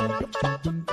Thank you.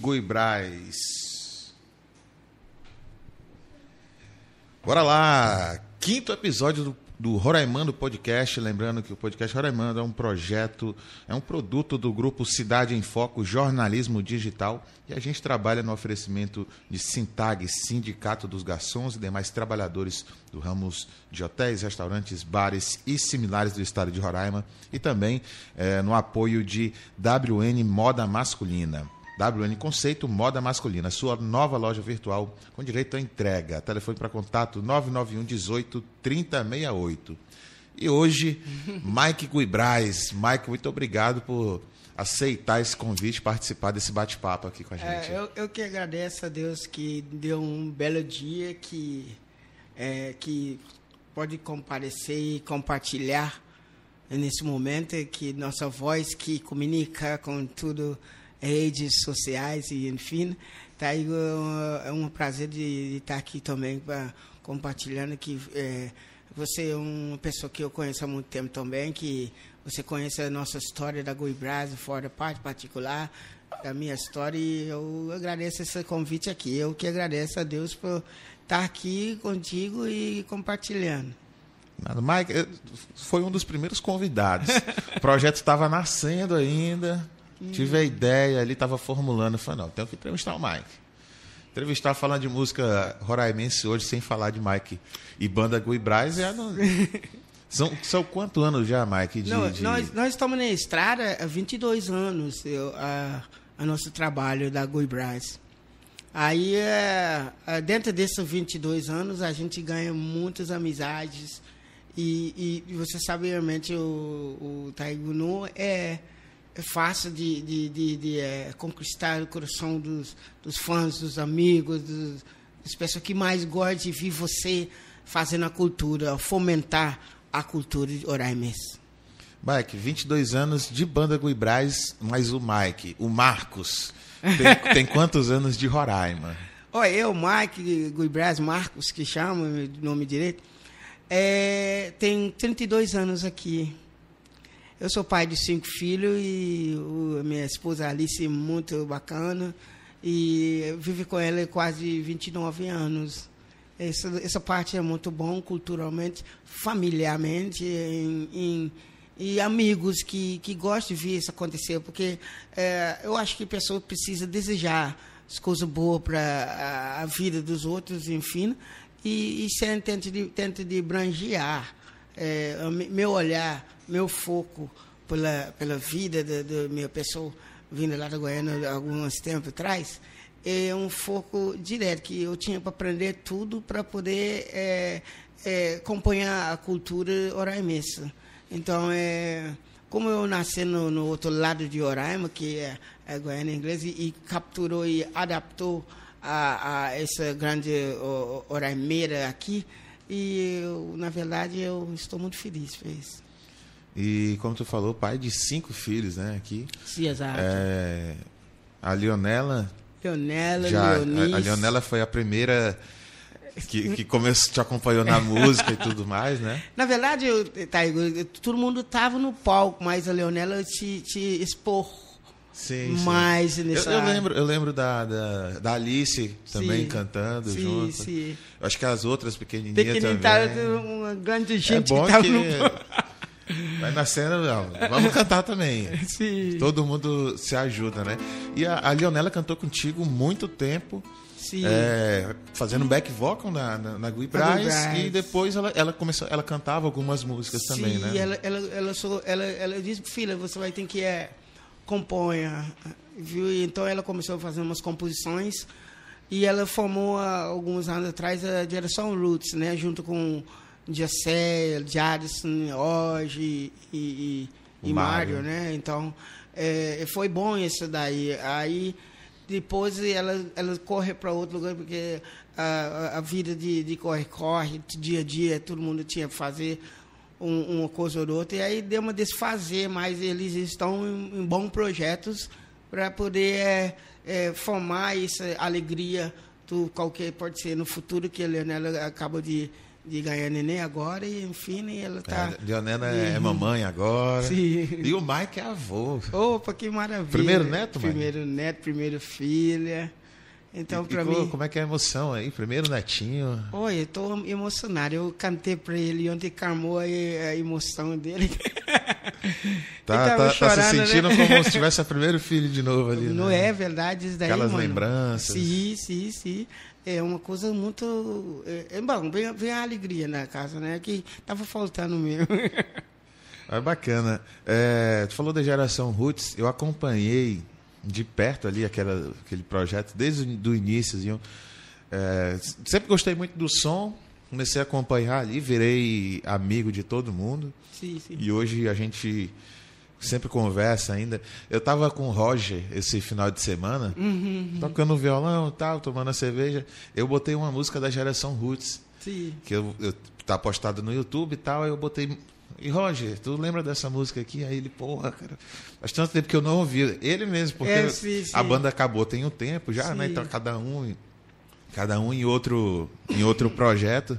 Guibraz. Bora lá! Quinto episódio do, do Roraimando Podcast. Lembrando que o podcast Roraimando é um projeto, é um produto do grupo Cidade em Foco Jornalismo Digital. E a gente trabalha no oferecimento de Sintag, Sindicato dos Garçons e demais trabalhadores do ramos de hotéis, restaurantes, bares e similares do estado de Roraima. E também eh, no apoio de WN Moda Masculina. WN Conceito Moda Masculina, sua nova loja virtual com direito à entrega. Telefone para contato 991 18 3068. E hoje, Mike Guibraz. Mike, muito obrigado por aceitar esse convite, participar desse bate-papo aqui com a gente. É, eu, eu que agradeço a Deus que deu um belo dia que, é, que pode comparecer e compartilhar nesse momento que nossa voz que comunica com tudo redes sociais e enfim tá aí é um prazer de, estar aqui também pra, compartilhando que é, você é uma pessoa que eu conheço há muito tempo também que você conhece a nossa história da Goiás fora da parte particular da minha história e eu agradeço esse convite aqui eu que agradeço a Deus por estar aqui contigo e compartilhando Nada. Mike foi um dos primeiros convidados. o projeto estava nascendo ainda. Tive a ideia ali, estava formulando. Falei, não, tenho que entrevistar o Mike. Entrevistar falando de música roraimense hoje, sem falar de Mike e banda Guibraz, é no... são, são quantos anos já, Mike? De, Não, de- nós, nós estamos na estrada há 22 anos, eu, a, a nosso trabalho da Goiás. Aí, é, é, dentro desses 22 anos, a gente ganha muitas amizades. E, e você sabe, realmente, o, o Taigunu é, é fácil de, de, de, de, é, conquistar o coração dos, dos fãs, dos amigos, dos, das pessoas que mais gostam de ver você fazendo a cultura, fomentar a cultura de Oraimense. Mike, 22 anos de banda Guibraz, mas o Mike, o Marcos, tem, tem quantos anos de Roraima? Olha, eu, Mike Guibraz Marcos, que chama, nome direito, é, tem 32 anos aqui. Eu sou pai de cinco filhos e minha esposa Alice é muito bacana e eu vivo com ela quase 29 anos. Essa, essa parte é muito bom culturalmente, familiarmente, em, em, e amigos que, que gostam de ver isso acontecer, porque é, eu acho que a pessoa precisa desejar as coisas boas para a, a vida dos outros, enfim, e, e sempre tenta de, tenta de brangear é, meu olhar, meu foco pela, pela vida da, minha pessoa vindo lá da Goiânia alguns tempos atrás, é um foco direto, que eu tinha para aprender tudo para poder é, é, acompanhar a cultura oraimense. Então, é, como eu nasci no, no outro lado de Roraima, que é, é Goiânia inglesa, e, e capturou e adaptou a, a essa grande o, oraimeira aqui, E, eu, na verdade, eu estou muito feliz por isso. E, como tu falou, pai de cinco filhos, né? Aqui. Sim, exato. É, a Leonela. Leonela, já, Leonice. a, a Leonela foi a primeira que, que começou, te acompanhou na música e tudo mais, né? Na verdade, eu, tá, eu- todo mundo estava no palco, mas a Leonela te, te expor Sim, sim. mais Eu, nessa... eu lembro, eu lembro da, da, da Alice também Sim. cantando Sim, junto. sim. Eu acho que as outras pequenininhas Pequenininho, também. uma grande é gente bom que estava que no vai na cena, não, vamos cantar também. Sim, Todo mundo se ajuda, né? E a, a Leonela cantou contigo muito tempo, sim. é, fazendo back vocal na, na, na Gui Braz, e depois ela, ela começou, ela cantava algumas músicas também, Sim, né? e ela, ela, ela, só- ela, ela disse, filha, você vai ter que é, componha, viu? Então ela começou a fazer umas composições e ela formou há alguns anos atrás a direção Roots, né? Junto com Jessé, Jadson, Orge e, e, e Mário, Mário. né? Então é, foi bom isso daí. Aí depois ela, ela corre para outro lugar porque a, a- vida de, de corre-corre, dia a dia, todo mundo tinha que fazer um- uma coisa ou outra. E aí deu uma desfazer, mas eles estão em, em bons projetos para poder é, é, formar essa alegria do qualquer pode ser no futuro que a Leonela acaba de, de ganhar neném agora e enfim ela tá É, Leonela é mamãe agora. Sim. E o Mike é avô. Opa, que maravilha. Primeiro neto, mãe? Primeiro neto, primeira filha. Então, para mim. Como é que é a emoção aí? Primeiro netinho. Eu tô emocionado. Eu cantei para ele ontem, calmou a, a emoção dele. Tá, tá, tá se chorando, né? sentindo como se tivesse o primeiro filho de novo ali. Não né? é verdade isso daí, Aquelas mano? lembranças. Sim, sim, sim. É uma coisa muito... É, é bom, vem, vem a alegria na casa, né? Que tava faltando mesmo. É bacana. É, tu falou da geração Roots, eu acompanhei de perto ali aquela, aquele projeto desde o do início. É, sempre gostei muito do som, comecei a acompanhar ali, virei amigo de todo mundo. sim, sim. E hoje a gente sempre conversa ainda. Eu tava com o Roger esse final de semana, Uhum, tocando violão e tal, tomando a cerveja. Eu botei uma música da geração Roots, sim. que eu, eu tá postada no YouTube e tal, eu botei. E Roger, tu lembra dessa música aqui? Aí ele, porra, cara, faz tanto tempo que eu não ouvi. Ele mesmo, porque É, sim, sim. a banda acabou tem um tempo já, né? Sim. Então cada um, cada um em outro, em outro projeto.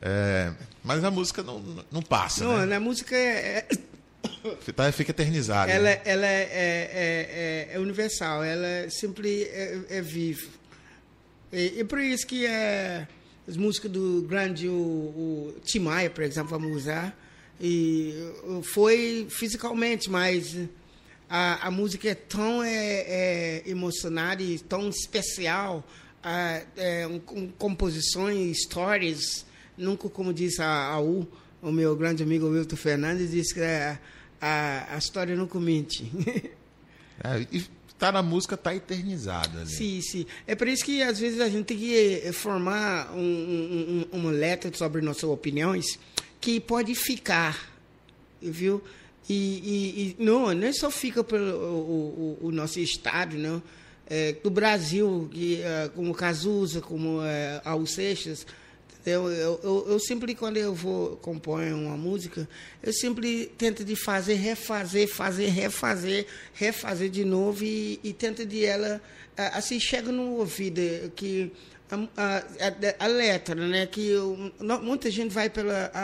É, mas a música não, não passa, Não, né? na música é, Tá, fica eternizada. ela, né? ela é, é, é- é universal, ela sempre é, é viva. E, e por isso que é, as músicas do grande o, o Tim Maia, por exemplo, vamos usar, e uh, foi fisicalmente, mas a, a música é tão é, é, emocionante e tão especial, ah, é, um, com composições, histórias, nunca como diz a, a U, o meu grande amigo Wilton Fernandes, diz que a, a, a história nunca mente. É, e tá na música, tá eternizada ali. Sim, sim. É por isso que às vezes a gente tem que eh, formar um, um, um, uma letra sobre nossas opiniões que pode ficar, viu? E, e, e não, não é só fica pelo o, o, o nosso estado, não. É, do Brasil, que, eh, como Cazuza, como é, Raul Seixas, eu, eu, eu, eu sempre, quando eu vou compor uma música, eu sempre tento de fazer, refazer, fazer, refazer, refazer de novo e, e tento de ela, assim, chega no ouvido que a, a, a- a letra, né, que eu- não- muita gente vai pela a,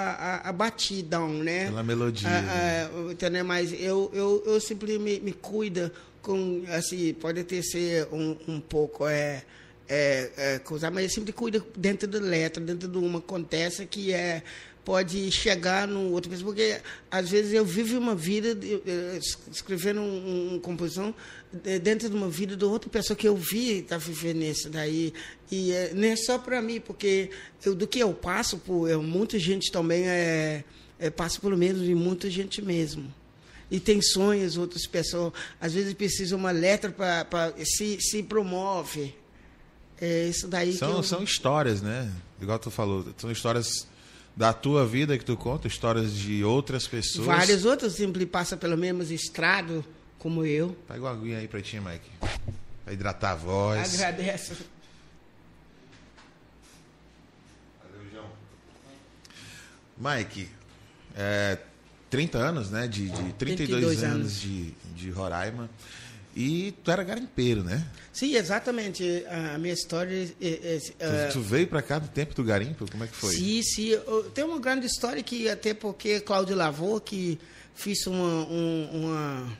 a, a batidão, né? Pela melodia. Ah, ah, entendeu? Mas eu, eu, eu sempre me, me cuido com, assim, pode ter ser um, um pouco, é, é, é, coisa, mas eu sempre cuido dentro da letra, dentro de uma acontece que é pode chegar no outro porque às vezes eu vivo uma vida de- eh, es- escrevendo um, um- uma composição dentro de uma vida de outra pessoa que eu vi tá vivendo isso daí e eh, não é só para mim porque eu, do que eu passo por eu, muita gente também é, é passa pelo mesmo e muita gente mesmo e tem sonhos outras pessoas às vezes precisam uma letra para se se promove é isso daí que São, eu... são histórias, né? Igual tu falou, são histórias da tua vida que tu conta, histórias de outras pessoas. Vários outros sempre passam pelo mesmo estrado, como eu. Pega uma aguinha aí pra ti, Mike. Pra hidratar a voz. Agradeço. Valeu, João. Mike, é, 30 anos, né? De, de 32, 32 anos, anos. De, de Roraima. E tu era garimpeiro, né? Sim, exatamente. A minha história é, é, Tu, é, tu veio pra cá do tempo do garimpo? Como é que foi? Sim, sim. Tem uma grande história que até porque Cláudio Lavô, que fiz uma, um, uma,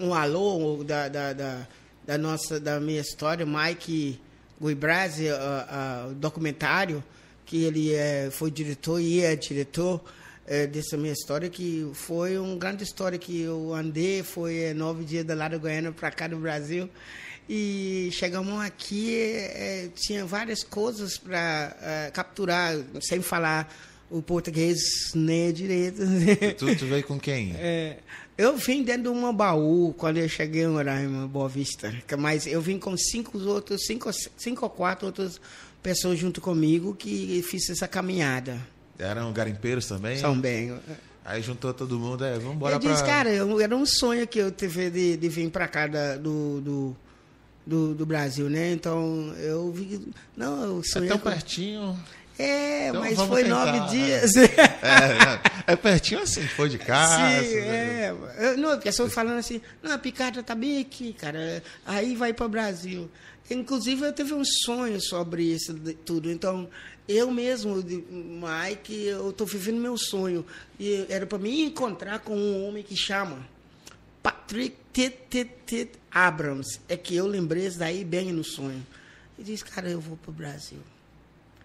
um alô da, da, da, da nossa, da minha história, Mike Guibrazzi, a- a- o documentário, que ele é, foi diretor e é diretor é, dessa minha história, que foi uma grande história que eu andei, foi é, nove dias da Lara Goiânia para cá do Brasil. E chegamos aqui, é, tinha várias coisas para capturar, sem falar o português nem direito. Tu, tu veio com quem? É, eu vim dentro de uma baú quando eu cheguei em Roraima, Boa Vista. Mas eu vim com cinco outros, cinco, cinco ou quatro outras pessoas junto comigo que fiz essa caminhada. Eram garimpeiros também? São bem. Aí juntou todo mundo, é, vamos embora eu pra... disse, cara, eu- era um sonho que eu tive de, de vir para cá da- do, do, do, do Brasil, né? Então eu vi. Não, eu é sonhei. tão com- pertinho. É, Então mas foi tentar. nove dias. É, é pertinho assim, foi de casa. Sim, né? é. Eu, não, a pessoa falando assim, não, a picada tá bem aqui, cara. Aí vai para o Brasil. Inclusive, eu tive um sonho sobre isso tudo. Então, eu mesmo, Mike, eu estou vivendo meu sonho. E era para mim encontrar com um homem que chama Patrick Tit, Tit, Tit Abrams. É que eu lembrei isso daí bem no sonho. E disse, cara, eu vou para o Brasil.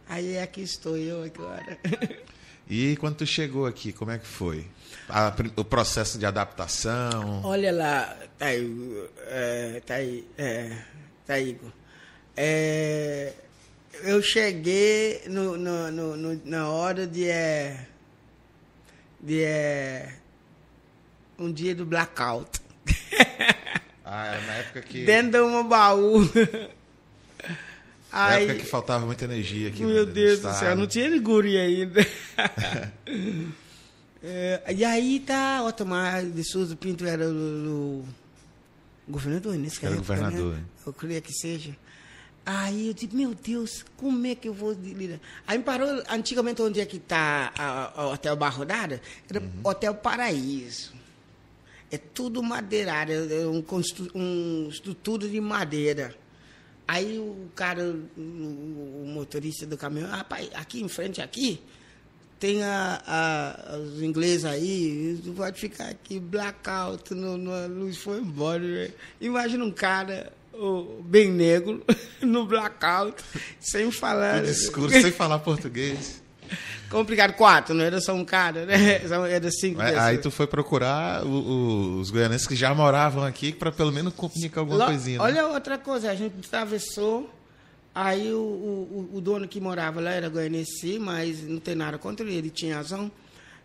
Aí aqui estou eu agora. E quando tu chegou aqui, como é que foi? A o processo de adaptação? Olha lá, tá aí, é, tá aí, é, tá. É, eu cheguei no, no, no- na hora de, é, de é, um dia do blackout. Ah, era na época que... Dentro de uma baú. Na Aí, época que faltava muita energia aqui meu no, Deus do céu, não tinha guri ainda. É, e aí tá, Otomar de Souza Pinto era o, governador nesse Era governador, Né? hein? Eu creio que seja. Aí eu disse, meu Deus, como é que eu vou lidar? Aí me parou, antigamente onde é que está o Hotel Barra Rodada? Era Uhum. Hotel Paraíso. É tudo madeirado, é um, um estrutura de madeira. Aí o cara, o, o motorista do caminhão, rapaz, aqui em frente, aqui, tem a, a- os ingleses aí, tu pode ficar aqui, blackout, no, no- a luz foi embora. né? Imagina um cara ô, bem negro, no blackout, sem falar. Tudo escuro, sem falar português. Complicado, quatro, não era só um cara, né? São- Era cinco Aí, aí tu foi procurar o- o- os goianenses que já moravam aqui para pelo menos comunicar alguma Lo- coisinha. né? Olha outra coisa, a gente atravessou, aí o, o, o- dono que morava lá era goianense, mas não tem nada contra ele, ele tinha razão.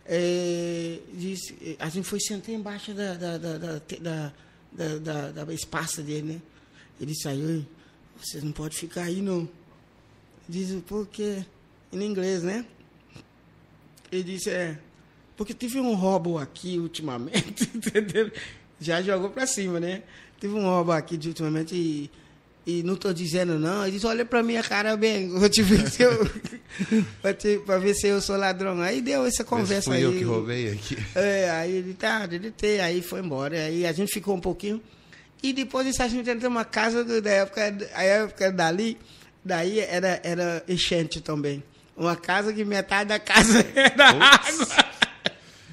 É, disse, a gente foi sentar embaixo da, da, da, da, da, da, da- da espaço dele, né? Ele saiu, vocês não podem ficar aí não. Diz, por quê? Em inglês, né? Ele disse, é, porque teve um roubo aqui ultimamente, entendeu? Já jogou pra cima, né? Teve um roubo aqui de ultimamente e, e não tô dizendo não. Ele disse, olha pra minha cara bem, vou te ver se eu, pra ver se eu sou ladrão. Aí deu essa conversa fui aí. eu que roubei aqui. É, aí ele tá, ele tem, aí foi embora. Aí a gente ficou um pouquinho. E depois disso a gente entrou numa casa da época, a época dali, daí era, era enchente também. Uma casa que metade da casa era água.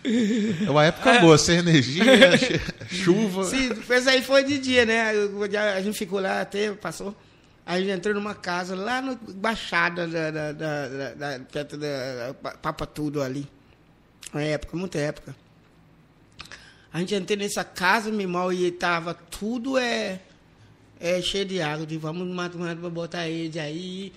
É uma época boa, sem energia, chuva. Sim, depois aí foi de dia, né? A gente ficou lá até, passou. A gente entrou numa casa lá no Baixada, da, da, da, perto da Pa- Papa Tudo ali. Uma época, muita época. A gente entrou nessa casa, meu irmão, e tava tudo é, é cheio de água. De vamos para botar ele aí.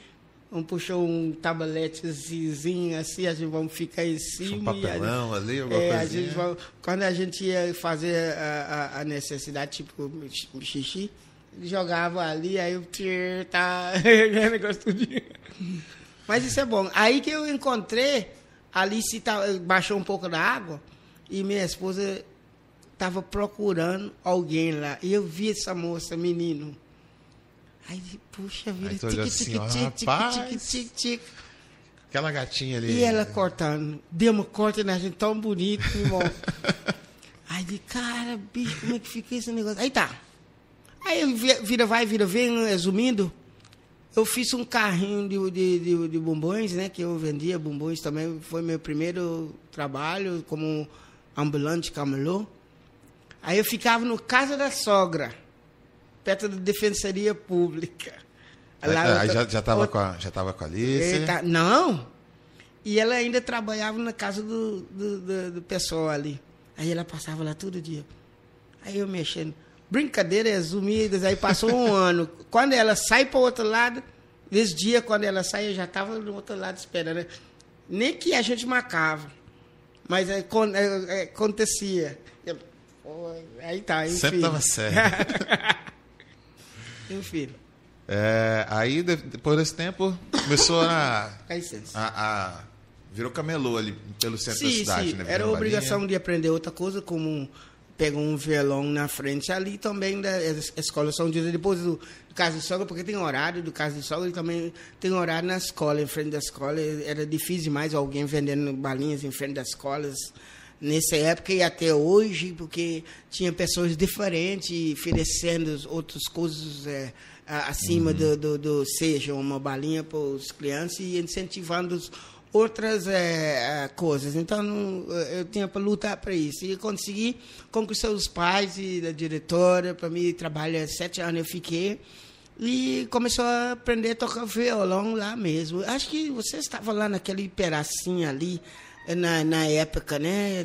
Vamos puxar um tabletezinho assim, a gente vamos ficar em Um cima. gente- papelão ali, alguma é, a gente vai- quando a gente ia fazer a, a- a necessidade, tipo xixi, jogava ali, aí o tir, tá, negócio tudinho. Mas isso é bom. Aí que eu encontrei, ali se baixou um pouco da água, e minha esposa estava procurando alguém lá. E eu vi essa moça, menino. Aí, puxa vida, tique, assim. Aquela gatinha ali. E ela cortando. Deu uma corte na gente tão bonito, irmão. Aí de cara, bicho, como é que fica esse negócio? Aí tá. Aí vi- vira, vai, vira, vem, resumindo. Eu fiz um carrinho de, de, de, de bombons, né? Que eu vendia bombons também. Foi meu primeiro trabalho como ambulante camelô. Aí eu ficava no casa da sogra, perto da Defensoria Pública. Aí, Lá aí outra- já, já, tava outra- com a, já com a Alice. Eita, não. E ela ainda trabalhava na casa do, do, do, do pessoal ali. Aí ela passava lá todo dia. Aí eu mexendo. Brincadeiras resumidas. Aí passou um ano. Quando ela sai para o outro lado, nesse dia, quando ela sai, eu já estava no outro lado esperando. Nem que a gente marcava. Mas aí, é, é, acontecia. Eu- aí tá, enfim. Sempre tava certo. enfim. É, aí, de- depois desse tempo, começou a, a, a- Virou camelô ali pelo centro da Sim, cidade, sim. né? Era obrigação de aprender outra coisa, como pegou um violão na frente ali também da es- escola São José, depois do, do caso de sogra, porque tem horário do caso de sogra e também tem horário na escola, em frente da escola. Era difícil demais alguém vendendo balinhas em frente das escolas nessa época e até hoje, porque tinha pessoas diferentes oferecendo outras coisas é, acima do, do, do seja uma balinha para os crianças e incentivando outras é, é, coisas. Então, não, eu tinha para lutar para isso. E consegui conquistar os pais e da diretora. Para mim, trabalho sete anos eu fiquei. E começou a aprender a tocar violão lá mesmo. Acho que você estava lá naquele pedacinho ali, na, na época, né?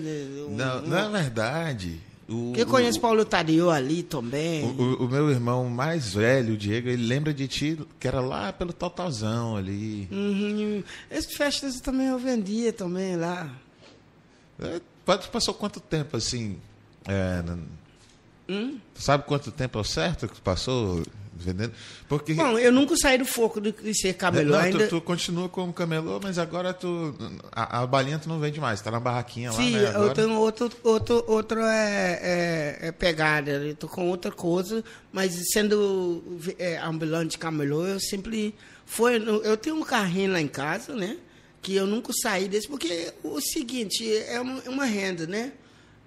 Não, na verdade. O, Eu conheço o, Paulo Tadeu ali também. o, o- o meu irmão mais velho, o Diego, ele lembra de ti, que era lá pelo Totalzão ali. Uhum. Essas festas também eu vendia também lá. É, pa- Passou quanto tempo assim? É, Hum? sabe quanto tempo ao certo que passou Porque. Bom, eu nunca saí do foco de, ser camelô. não, ainda... tu, tu continua como camelô, mas agora tu. A, a balinha tu não vende mais, tá na barraquinha Sim, lá, né? eu tenho outro, outro, outro é, é, é pegada. Eu tô com outra coisa, mas sendo é, ambulante camelô, eu sempre foi. Eu tenho um carrinho lá em casa, né? Que eu nunca saí desse, porque o seguinte, é uma, é uma renda, né?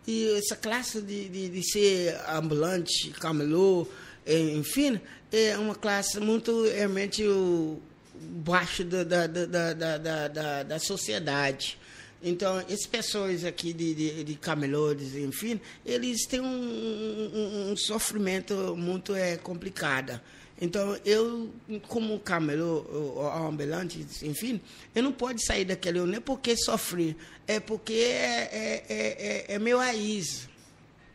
E essa classe de, de, de ser ambulante, camelô, eh, enfim, é uma classe muito realmente o, baixo da, da, da, da, da, da, da- da sociedade. Então, essas pessoas aqui de, de, de camelôs, enfim, eles têm um, um, um sofrimento muito é, complicado. Então, eu, como camelô, ou ambulante, enfim, eu não posso sair daquele, não é porque sofri, é porque é, é, é, é, é meu raiz.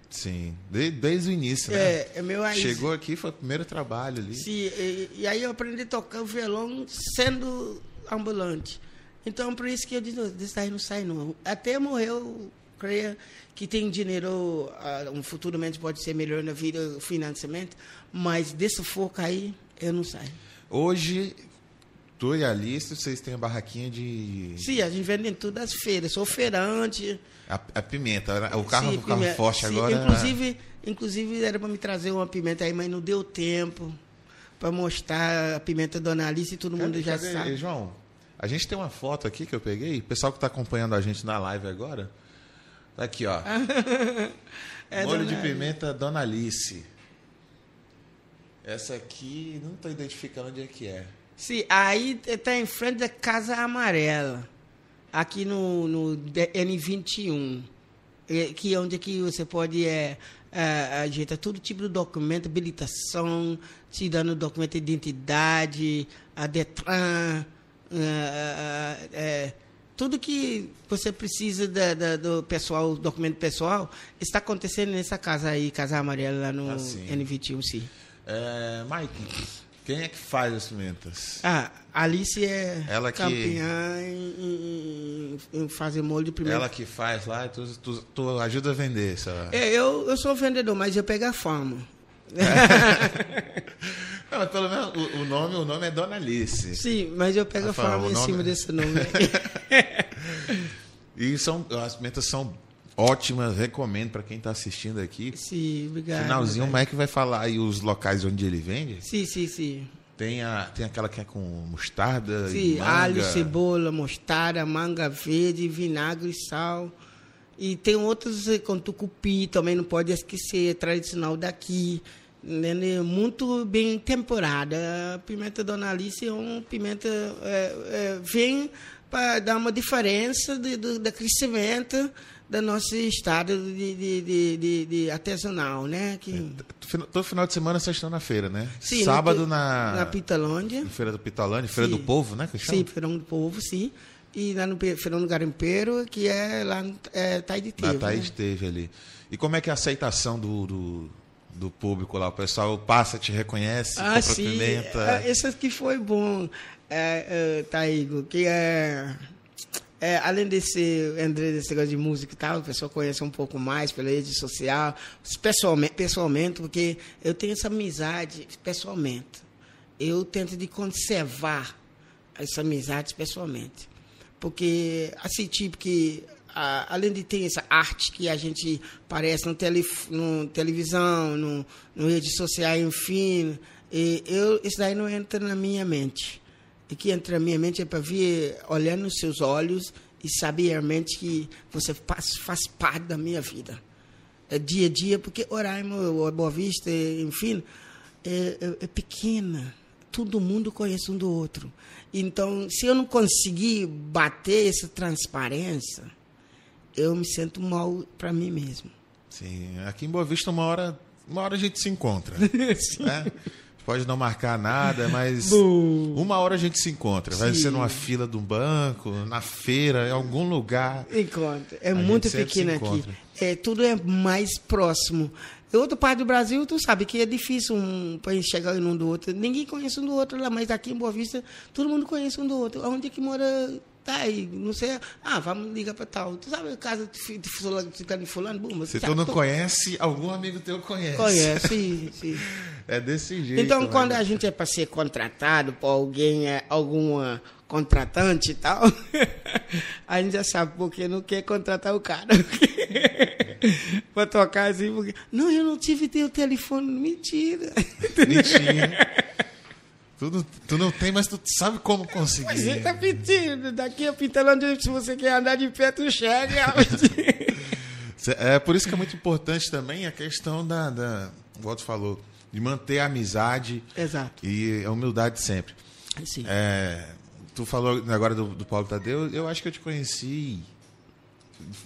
Sim, de- desde o início, né? É, é meu raiz. Chegou aqui, foi o primeiro trabalho ali. Sim, e, e aí eu aprendi a tocar o violão sendo ambulante. Então, por isso que eu disse, desse daí não sai não. Até morrer, eu creio que tem dinheiro, ah, um futuramente pode ser melhor na vida, o financiamento, mas desse foco aí, eu não saio. Hoje, tu e a Alice, vocês têm a barraquinha de. Sim, a gente vende em todas as feiras, sou feirante. A, a pimenta, o carro, Sim, forte Sim, agora. Inclusive, inclusive era para me trazer uma pimenta aí, mas não deu tempo para mostrar a pimenta Dona Alice e todo mundo Cadê- já cadê? sabe. João, a gente tem uma foto aqui que eu peguei. O pessoal que está acompanhando a gente na live agora. Tá aqui, ó. É, Molho de pimenta Dona Alice. Essa aqui, não estou identificando onde é que é. Sim, aí está em frente da Casa Amarela, aqui no, no D- N21, é, que é onde que você pode é, é, ajeitar todo tipo de documento, habilitação, te dando documento de identidade, a Detran, é, é, é, tudo que você precisa da, da- do pessoal, documento pessoal, está acontecendo nessa casa aí, Casa Amarela, lá no Ah, sim. N21, sim. É, Mike, quem é que faz as pimentas? Ah, Alice é Ela que- campeã em, em- em fazer molho de primeiro. Ela que faz lá, e tu, tu, tu ajuda a vender essa. É, eu, eu sou vendedor, mas eu pego a fama. Não, mas pelo menos o, o nome, o nome é Dona Alice. Sim, mas eu pego a fama o em cima desse nome. E são, as pimentas são ótimas, recomendo para quem está assistindo aqui. sim, obrigado. Finalzinho, o. Mike vai falar aí os locais onde ele vende. Sim, sim, sim. Tem, a, tem aquela que é com mostarda Sim, alho, cebola, mostarda, manga verde, vinagre, sal. E tem outros eh, com tucupi, também não pode esquecer, é tradicional daqui. né, Muito bem temperada. A pimenta Dona Alice é uma pimenta. É, é, vem para dar uma diferença de, do, do crescimento do nosso estado de, de, de, de, de artesanal, né? Que, Todo final de semana vocês estão na feira, né? Sim, Sábado no- na, na Pitalândia. na Feira do Pitolândia, Feira Sim. do Povo, né? Que chama? Sim, Feirão do Povo, sim. E lá no Feirão do Garimpeiro, que é lá no é, Taiditeu. Na Thaís né? teve ali. E como é que é a aceitação do, do, do público lá? O pessoal passa, te reconhece, Ah, pimenta. Ah, Esse aqui foi bom, é, é, Taigo, que é, é, além desse, André, desse negócio de música e tal, a pessoa conhece um pouco mais pela rede social, pessoalmente, pessoalmente, porque eu tenho essa amizade pessoalmente. Eu tento de conservar essa amizade pessoalmente. Porque, assim, tipo que, a- além de ter essa arte que a gente parece no, tele, no televisão, no, no redes sociais, enfim, eu, isso daí não entra na minha mente. O que entra na minha mente é para ver, olhar nos seus olhos e saber realmente que você faz, faz parte da minha vida. É dia a dia, porque Roraima, Boa Vista, enfim, é, é, é pequena. Todo mundo conhece um do outro. Então, se eu não conseguir bater essa transparência, eu me sinto mal para mim mesmo. Sim, aqui em Boa Vista, uma hora, uma hora a gente se encontra. né? Pode não marcar nada, mas uma hora a gente se encontra. Vai Sim. ser numa fila de um banco, na feira, em algum lugar. Encontra. É A muito pequeno aqui. É, tudo é mais próximo. Em outra parte do Brasil, tu sabe que é difícil um país chegar um do outro. Ninguém conhece um do outro lá, mas aqui em Boa Vista, todo mundo conhece um do outro. Onde é que mora? Tá aí, não sei. Ah, vamos ligar para tal. Tu sabe a casa de de fulano, de fulano? Bum, Se sabe, tu não tu conhece, algum amigo teu conhece. Conhece, sim, sim. É desse jeito. Então, né? quando a gente é para ser contratado por alguém, é, alguma contratante e tal, a gente já sabe porque não quer contratar o cara. para tocar assim, porque. Não, eu não tive teu telefone. Mentira. Mentira. Tu, não, tu não tem, mas tu sabe como Mas conseguir. ele tá pedindo. Daqui a Pintalândia, se você quer andar de pé, tu chega. É por isso que é muito importante também a questão da, da o Walter falou, de manter a amizade Exato. e a humildade sempre. Sim. É, tu falou agora do, do Paulo Tadeu, eu acho que eu te conheci.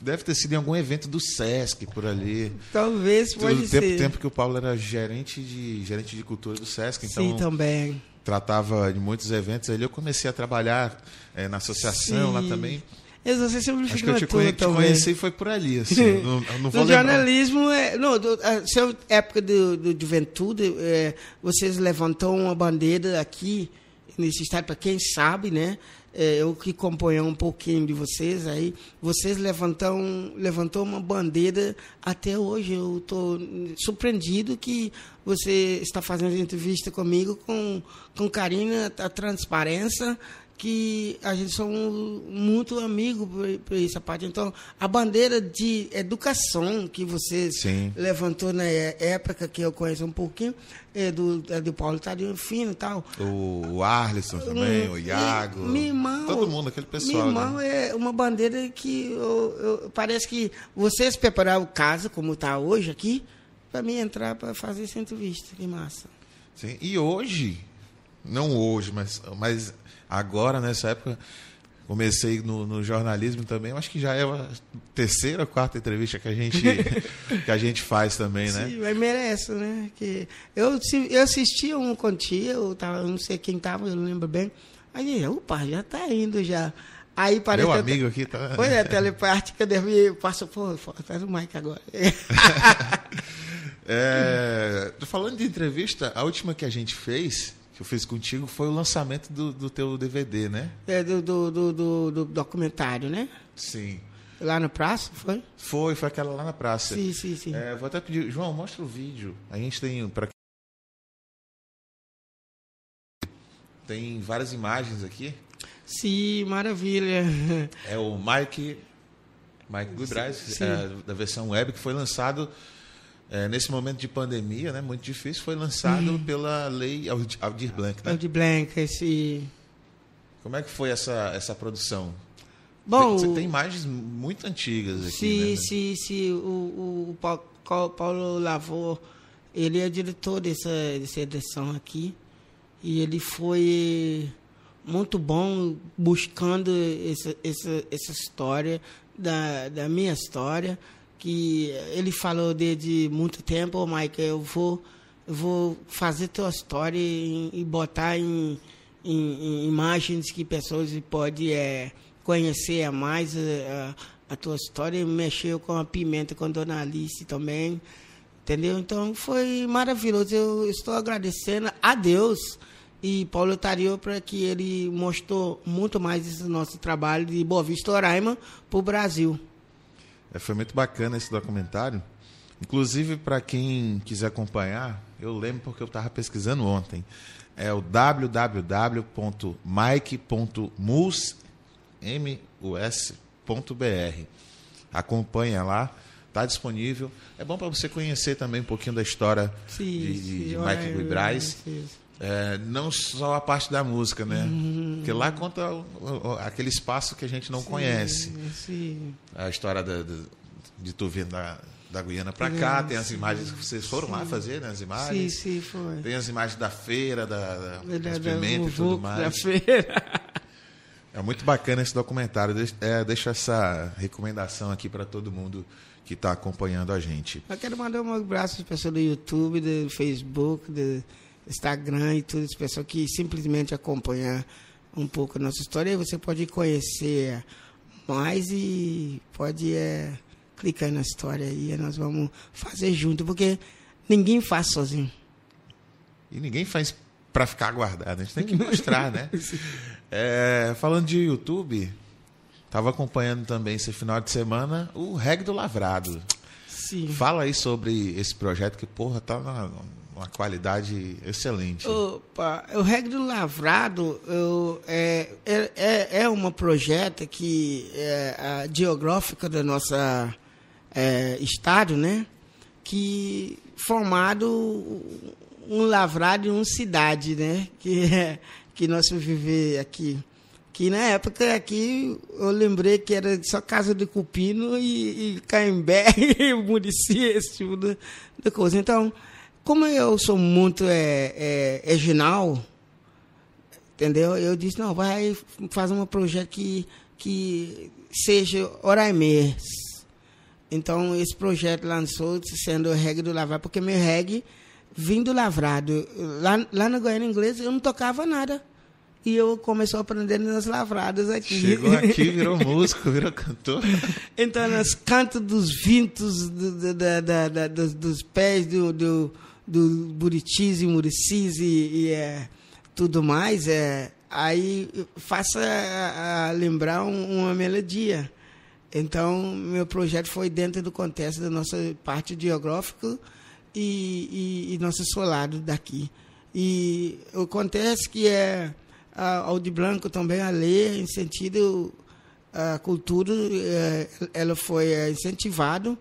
Deve ter sido em algum evento do Sesc por ali. Talvez pode tempo, ser. tempo que o Paulo era gerente de, gerente de cultura do Sesc, então Sim, também. Tratava de muitos eventos ali. Eu comecei a trabalhar é, na associação lá Sim. também. Mas você sempre Acho que eu te, conhe- te conheci foi por ali, assim. não, não vou No lembrar. jornalismo, é, não, do, a sua época do, do juventude, é, vocês levantou uma bandeira aqui nesse estado, para quem sabe, né? É, eu que acompanho um pouquinho de vocês aí, vocês levantam, levantou uma bandeira até hoje. Eu estou surpreendido que você está fazendo entrevista comigo com, com carinho, a transparência que a gente somos muito amigos por, por essa parte. Então, a bandeira de educação que você Sim. levantou na é- época que eu conheço um pouquinho, é do, é do Paulo Tadeu Fino e tal. O, Arlisson também, o Iago. Minha irmã, todo mundo, aquele pessoal. Minha irmã né? é uma bandeira que eu- eu- parece que vocês prepararam o caso, como está hoje aqui, para mim entrar para fazer essa entrevista. Que massa. Sim. E hoje, não hoje, mas, mas agora, nessa época, comecei no, no jornalismo também. Acho que já é a terceira quarta entrevista que a gente, que a gente faz também, né? Sim, mas merece, né? Que eu, eu assisti um contigo, eu, tava, não sei quem tava, eu não lembro bem. Aí, opa, já tá indo já. Aí parece Meu amigo aqui tá. Pois é, telepática deve passa pô, faz o Mike agora. É, falando de entrevista, a última que a gente fez, que eu fiz contigo, foi o lançamento do, do teu DVD, né? É do, do, do, do- do documentário, né? Sim. Lá no praça, foi? Foi, foi aquela lá na praça. Sim, sim, sim. É, vou até pedir, João, mostra o vídeo. A gente tem para tem várias imagens aqui. Sim, maravilha. É o Mike Mike Goodrise, Sim. é, da versão web que foi lançado é, nesse momento de pandemia, né, muito difícil, foi lançado pela lei Aldir Aldir Blanc, né? de Blanca, esse. Como é que foi essa, essa produção? Bom, Você tem imagens muito antigas aqui, se, né? se, se o, o, Paulo Lavor, ele é diretor dessa, dessa edição aqui, e ele foi muito bom buscando essa, essa, essa história, da, da minha história, que ele falou desde muito tempo, Michael, eu vou, eu vou fazer tua história e, e botar em, em, em imagens que pessoas podem é, conhecer mais a, a, a tua história. Mexeu com a pimenta, com a Dona Alice também, entendeu? Então foi maravilhoso. Eu estou agradecendo a Deus e Paulo Tario para que ele mostrou muito mais esse nosso trabalho de Boa Vista Roraima para o Brasil. É, foi muito bacana esse documentário. Inclusive, para quem quiser acompanhar, eu lembro porque eu estava pesquisando ontem. É o www.mike.mus.br. Acompanha lá, está disponível. É bom para você conhecer também um pouquinho da história Sim, de, de- sim, Mike Guibraz. sim. É, não só a parte da música, né? Porque lá conta o- o- aquele espaço que a gente não conhece. Sim. A história da- da- de tu vindo da, da Guiana para cá, tem as imagens que vocês foram lá fazer, né? As Sim, imagens. sim, foi. Tem as imagens da feira, da, da, Da- das da- pimenta e do tudo mais. Da feira. É muito bacana esse documentário. Deixa, é, deixa essa recomendação aqui para todo mundo que está acompanhando a gente. Eu quero mandar um abraço às pessoas do YouTube, do Facebook, do Instagram e todas as pessoas que simplesmente acompanham um pouco a nossa história. E você pode conhecer mais e pode é, clicar na história aí. E nós vamos fazer junto, porque ninguém faz sozinho. E ninguém faz para ficar guardado, a gente tem que mostrar, né? É, falando de YouTube, estava acompanhando também esse final de semana o Reg do Lavrado. Sim. Fala aí sobre esse projeto que, porra, tá na, uma qualidade excelente. Opa, o Regra do Lavrado eu, é, é, é- é uma projeto que é geográfica do nosso é, estado, né? Que formado um lavrado e uma cidade, né? Que é que nós viver aqui. Que na época aqui eu lembrei que era só casa de cupino e, e caimbé e murici, esse tipo de, de coisa. Então, como eu sou muito é, é, regional, entendeu? Eu disse, não, vai fazer um projeto que, que seja Oraimês. Então, esse projeto lançou sendo o reggae do lavrado, porque meu reggae vim do lavrado. Lá, lá na Goiânia Inglesa eu não tocava nada. E eu comecei a aprender nas lavradas aqui. Chegou aqui, virou músico, virou cantor. Então, nós cantos dos vintos, do, do- da- da- da- dos, dos pés do, do, do Buritis e Muricis e, e, é, tudo mais, é, aí faça a, a lembrar um- uma melodia. Então, meu projeto foi dentro do contexto da nossa parte geográfica e, e, e nosso solado daqui. E acontece que é a Aldi Blanco também a ler em sentido a cultura eh, ela foi eh, incentivado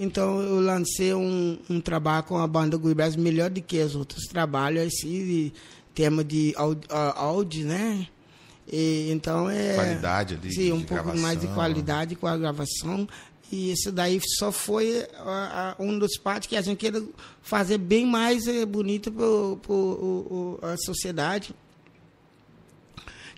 então eu lancei um, um trabalho com a banda Guibras melhor do que os outros trabalhos assim tema de áudio, né? E, então é Qualidade ali sim um pouco mais de qualidade com a gravação. E isso daí só foi a, a, um dos partes que a gente queria fazer bem mais eh, bonito para a sociedade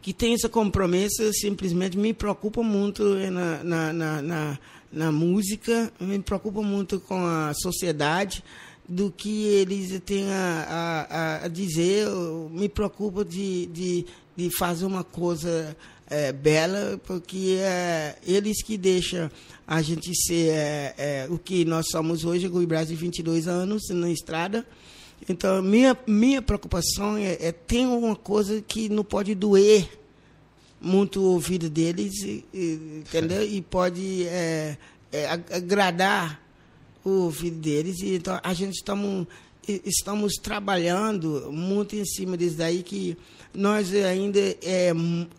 que tem esse compromisso simplesmente me preocupa muito na, na, na, na, na música, me preocupa muito com a sociedade, do que eles têm a, a, a dizer, eu me preocupa de, de, de fazer uma coisa é, bela, porque é eles que deixam a gente ser é, é, o que nós somos hoje, com o Brasil 22 anos na estrada. Então, minha, minha preocupação é, é ter uma coisa que não pode doer muito ouvido deles, e- e- entendeu? E pode é, é, ag- agradar o ouvido deles. E, então, a gente estamos, estamos trabalhando muito em cima disso daí, que nós ainda é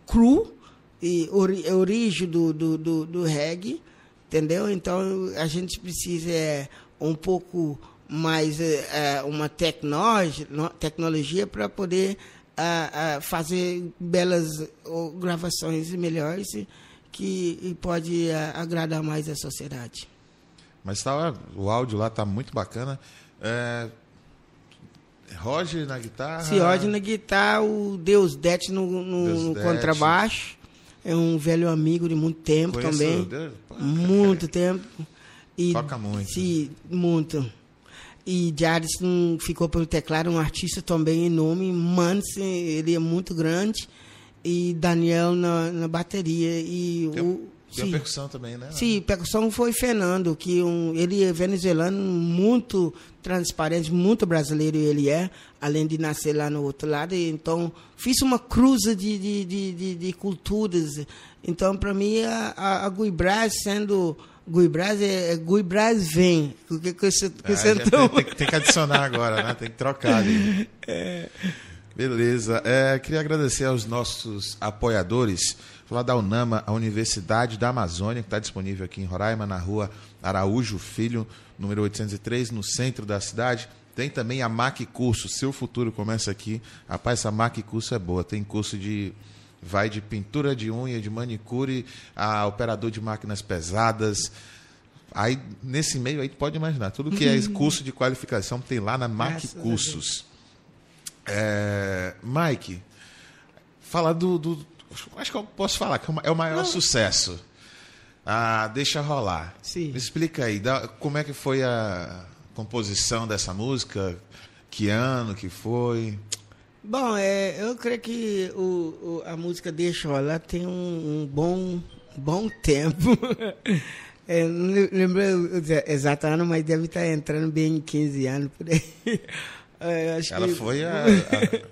cru, e ori, é origem do, do, do, do reggae, entendeu? Então, a gente precisa é, um pouco mais é, é uma tecnologia, tecnologia para poder é, fazer belas gravações melhores que pode agradar mais a sociedade. Mas tá, o áudio lá tá muito bacana. É, Roger na guitarra. Sim, Roger na guitarra, o Deus Det no, no, Deus no contrabaixo. É um velho amigo de muito tempo Conheço também. Deus? muito tempo. E, Toca muito. Sim, muito. E Jarison ficou pelo teclado, um artista também enorme. Manson, ele é muito grande. E Daniel na, na bateria. E Tem, o, tem sim, percussão também, né? Sim, percussão foi Fernando, que um, ele é venezuelano, muito transparente, muito brasileiro ele é, além de nascer lá no outro lado. Então, fiz uma cruza de, de, de, de, de culturas. Então, para mim, a, a, a Guibras sendo Guibras é, é Guibras vem. Que, que, que, que é, então... tem, tem, tem, que adicionar agora, né? Tem que trocar ali. É. Beleza. É, queria agradecer aos nossos apoiadores. Falar da UNAMA, a Universidade da Amazônia, que está disponível aqui em Roraima, na rua Araújo Filho, número 803, no centro da cidade. Tem também a MAC Curso, seu futuro começa aqui. Rapaz, essa MAC Curso é boa. Tem curso de vai de pintura de unha, de manicure, a operador de máquinas pesadas. Aí, nesse meio aí, pode imaginar, tudo que é curso de qualificação tem lá na MAC Cursos. É, Mike, falar do, do, Acho que eu posso falar que é o maior Não. sucesso. Ah, deixa rolar. Sim. Me explica aí, como é que foi a composição dessa música? Que ano que foi? Bom, é, eu creio que o, o, a música Deixa Rolar tem um, um bom, bom tempo. é, não lembro exato ano, mas deve estar entrando bem em 15 anos por aí. É, ela que... foi a,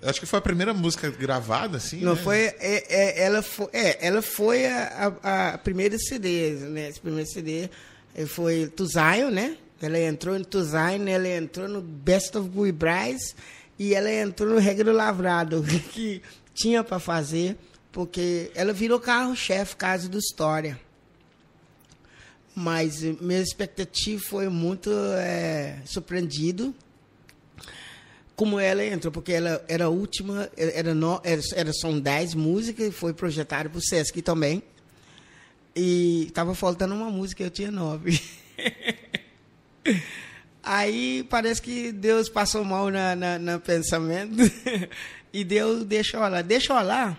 a, acho que foi a primeira música gravada, assim. Não né? foi, é, é, ela foi, é, ela foi a, a, a, primeira CD, né? Esse primeiro CD foi To Zion, né? Ela entrou no To Zion, ela entrou no Best of Guy Bryce e ela entrou no Regra Lavrado que tinha para fazer, porque ela virou carro-chefe caso do História. Mas minha expectativa foi muito é, surpreendido como ela entrou, porque ela era a última, era, no, era, era são dez músicas, foi projetada para o Sesc também. E estava faltando uma música, eu tinha nove. Aí parece que Deus passou mal na, na, pensamento e Deus deixou lá. Deixou lá.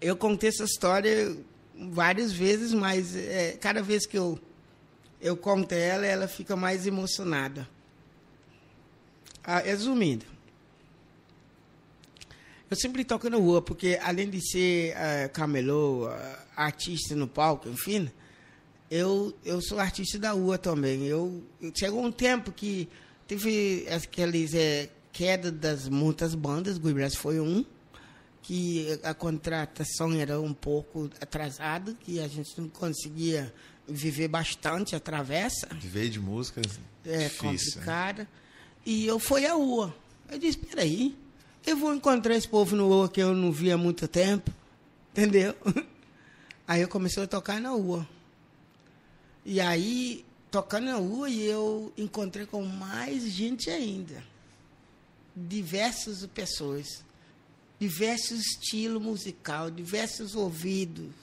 Eu contei essa história várias vezes, mas é, cada vez que eu, eu conto ela, ela fica mais emocionada. Ah, resumindo, eu sempre toco na rua, porque além de ser uh, camelô, uh, artista no palco, enfim, eu, eu sou artista da rua também. Eu, chegou um tempo que teve aqueles é, queda das muitas bandas, Guibras foi um, que a contratação era um pouco atrasada, que a gente não conseguia viver bastante a travessa. Viver de música é difícil, né? complicada. Né? E eu fui à rua. Eu disse, peraí, eu vou encontrar esse povo no rua que eu não via há muito tempo. Entendeu? Aí eu comecei a tocar na rua. E aí, tocando na rua, eu encontrei com mais gente ainda. Diversas pessoas. Diversos estilos musical, diversos ouvidos.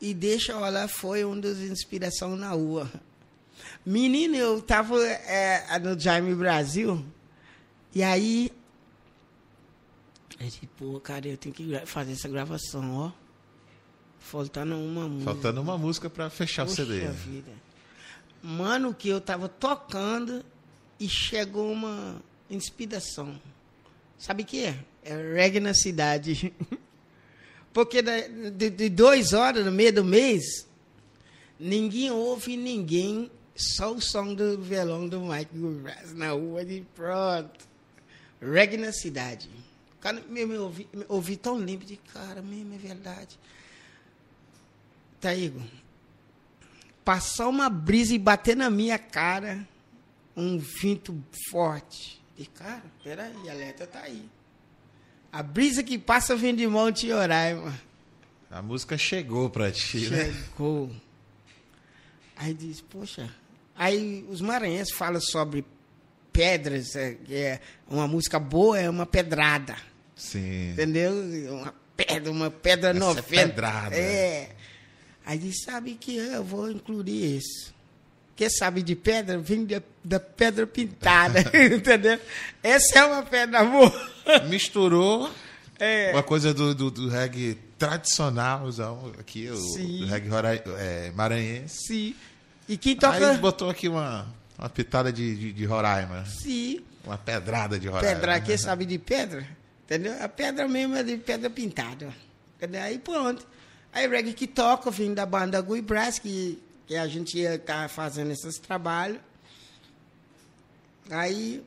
E Deixa Rolar foi uma das inspirações na rua. Menino, eu tava é, no Jaime Brasil, e aí. Eu disse, pô, cara, eu tenho que fazer essa gravação, ó. Faltando uma música. Faltando uma música para fechar Poxa o CD. Vida. Mano, que eu tava tocando e chegou uma inspiração. Sabe o que é? É reggae na cidade. Porque de, de, duas horas no meio do mês, ninguém ouve ninguém só o som do violão do Mike Gurraz na rua de pronto. Reggae na cidade. Cara, me, me, ouvi, me ouvi tão limpo de cara, mesmo, é verdade. Tá, Igor? Passar uma brisa e bater na minha cara um vento forte. E, cara, peraí, a letra tá aí. A brisa que passa vem de Monte Roraima. A música chegou pra ti, chegou. né? Chegou. Aí diz, poxa, Aí os maranhenses falam sobre pedras, é, é uma música boa é uma pedrada. Sim. Entendeu? Uma pedra, uma pedra Essa é 90. pedrada. É. Aí disse, sabe que eu vou incluir isso. Quem sabe de pedra, vem da, da pedra pintada. entendeu? Essa é uma pedra boa. Misturou É. uma coisa do, do, do reggae tradicional, aqui, o Sim. reggae é, maranhense. Sim. E quem Aí toca. botou aqui uma, uma pitada de, de, de Roraima. Sim. Uma pedrada de Roraima. Pedra, quem sabe de pedra? Entendeu? A pedra mesmo é de pedra pintada. Entendeu? Aí pronto. Aí reggae que toca, vem da banda Gui Brass, que, que a gente ia estar fazendo esses trabalhos. Aí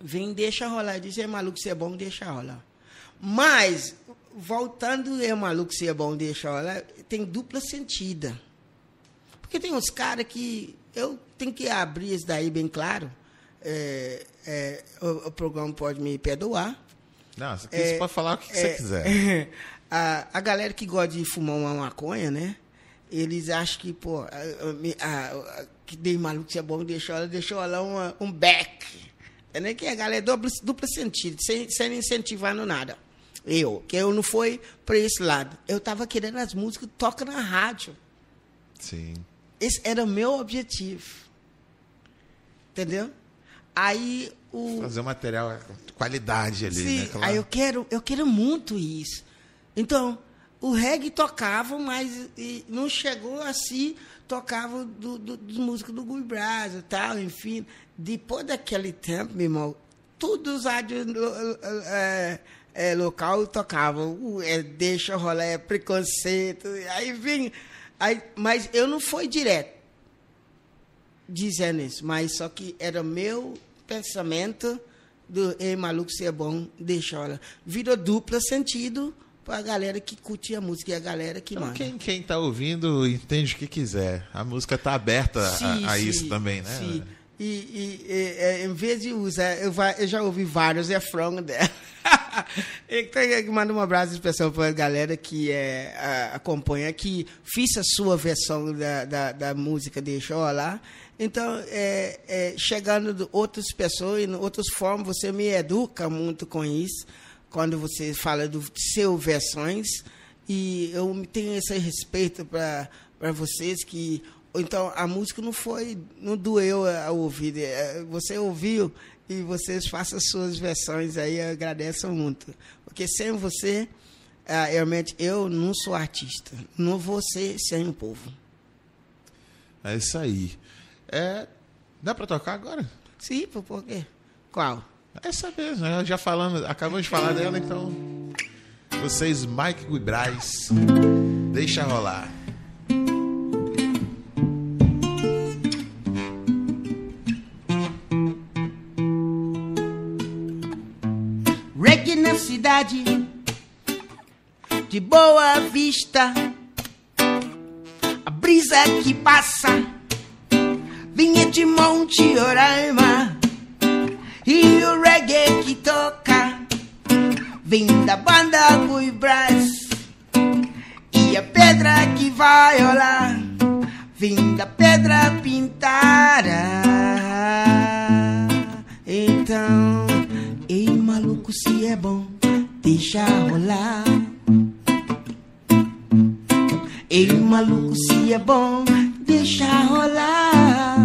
vem, deixa rolar. Diz, é maluco, se é bom, deixa rolar. Mas, voltando, é maluco, se é bom, deixa rolar, tem dupla sentida. Porque tem uns caras que eu tenho que abrir isso daí bem claro. É, é, o, o programa pode me perdoar. Não, você É, pode falar o que, que é, você quiser. a, a galera que gosta de fumar uma maconha, né? Eles acham que, pô, a, a- que dei maluco se é bom, deixou ela, deixou ela uma, um back. Entendeu? Que a galera é duplo, duplo sentido, sem, sem incentivando nada. Eu, que eu não fui para esse lado. Eu tava querendo as músicas que tocam na rádio. Sim. Esse era o meu objetivo. Entendeu? Aí o. Fazer um material de qualidade ali, Sim, né? Claro. aí eu quero, eu quero muito isso. Então, o reggae tocava, mas não chegou assim, tocava do, do, dos músicos do Gui Brás tal, enfim. Depois daquele tempo, meu irmão, todos os rádios é, é, local tocavam. É, deixa rolar, é preconceito, aí vinha. Aí, mas eu não fui direto dizendo isso, mas só que era meu pensamento do Ei, maluco, se é bom, deixa ela. Virou dupla sentido pra galera que curte a música e a galera que Então, manda. quem, quem tá ouvindo entende o que quiser. A música tá aberta a- Sim, a, sim, isso também, né? Sim. E, e, e, é, em vez de usar, eu, eu já ouvi vários refrões dela. então, eu mando um abraço especial para a galera que é, a- acompanha, que fiz a sua versão da, da, da música Deixou lá. Então, é, é, chegando de outras pessoas, em outras formas, você me educa muito com isso, quando você fala do seu versões. E eu tenho esse respeito para vocês que então a música não foi não doeu ao ouvir é, você ouviu e vocês façam suas versões aí eu agradeço muito porque sem você ah, realmente eu não sou artista não vou ser sem o povo É isso aí. É, dá pra tocar agora? sim por quê qual É essa mesmo. né? Já falando, acabamos de falar dela, então. Vocês, Mike Guibraz, deixa rolar. Reggae na cidade de Boa Vista. A brisa que passa vinha de Monte Roraima. E o reggae que toca vem da banda Gui Brás. E a pedra que vai rolar vem da pedra pintada. Então, ei maluco, se é bom, deixa rolar. Ei maluco, se é bom, deixa rolar.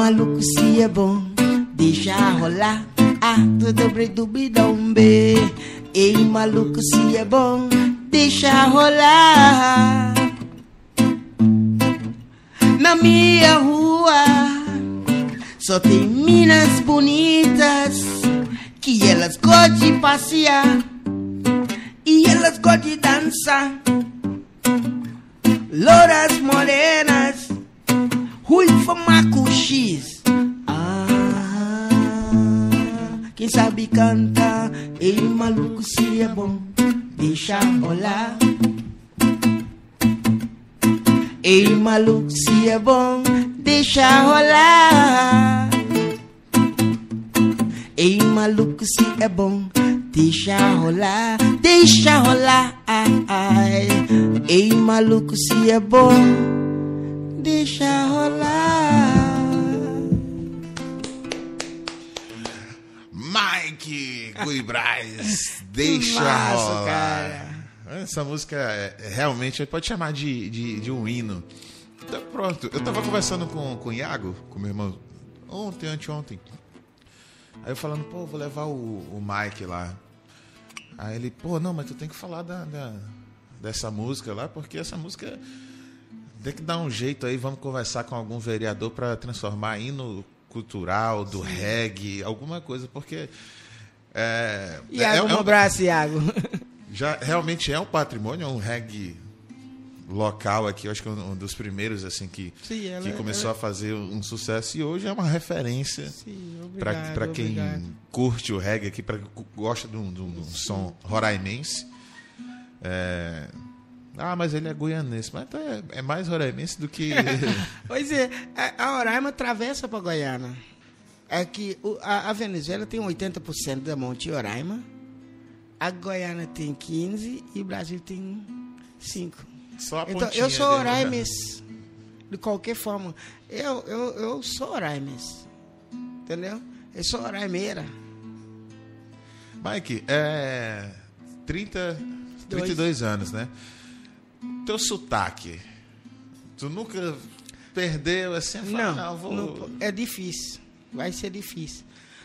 Maluco, se é bom, deixa rolar. Ah, tudo bridubidambe. Ei maluco, se é bom, deixa rolar. Na minha rua só tem minas bonitas que elas gostam de passear e elas gostam de dançar. Louras morenas, ruiva macuxis. Sabe cantar, ei maluco se é bom, deixa rolar. Ei maluco se é bom, deixa rolar. Ei maluco se é bom, Deixa rolar, deixa rolar. Ei, maluco, se é bom, deixa rolar. Mike Guibraz, deixa Massa, rolar. cara. Essa música é, é, realmente pode chamar de, de, de um hino. Então, pronto, eu tava conversando com, com o Iago, com meu irmão, ontem, anteontem. Aí eu falando, pô, vou levar o, o Mike lá. Aí ele, pô, não, mas tu tem que falar da, da- dessa música lá, porque essa música tem que dar um jeito aí, vamos conversar com algum vereador para transformar hino cultural, do reggae, alguma coisa, porque é, Iago, é- é um abraço, Iago. já realmente é um patrimônio, é um reggae local aqui, eu acho que é um dos primeiros assim que, Sim, ela- que começou ela- a fazer um sucesso e hoje é uma referência para quem curte o reggae aqui, para quem gosta de um, de um- um som roraimense. É, Ah, mas ele é goianense, mas é, é mais roraimense do que Pois é, a, a Roraima atravessa para Goiânia. É que a, Venezuela tem 80% da Monte Roraima, a Goiânia tem 15% e o Brasil tem 5%. só a Então, eu sou né? Roraimes, de qualquer forma. Eu, eu, eu sou Roraimes, entendeu? Eu sou Roraimeira. Mike, é 30, 32 anos, né? Teu sotaque, tu nunca perdeu assim? fala, Não, vou... não- é difícil. Vai ser difícil.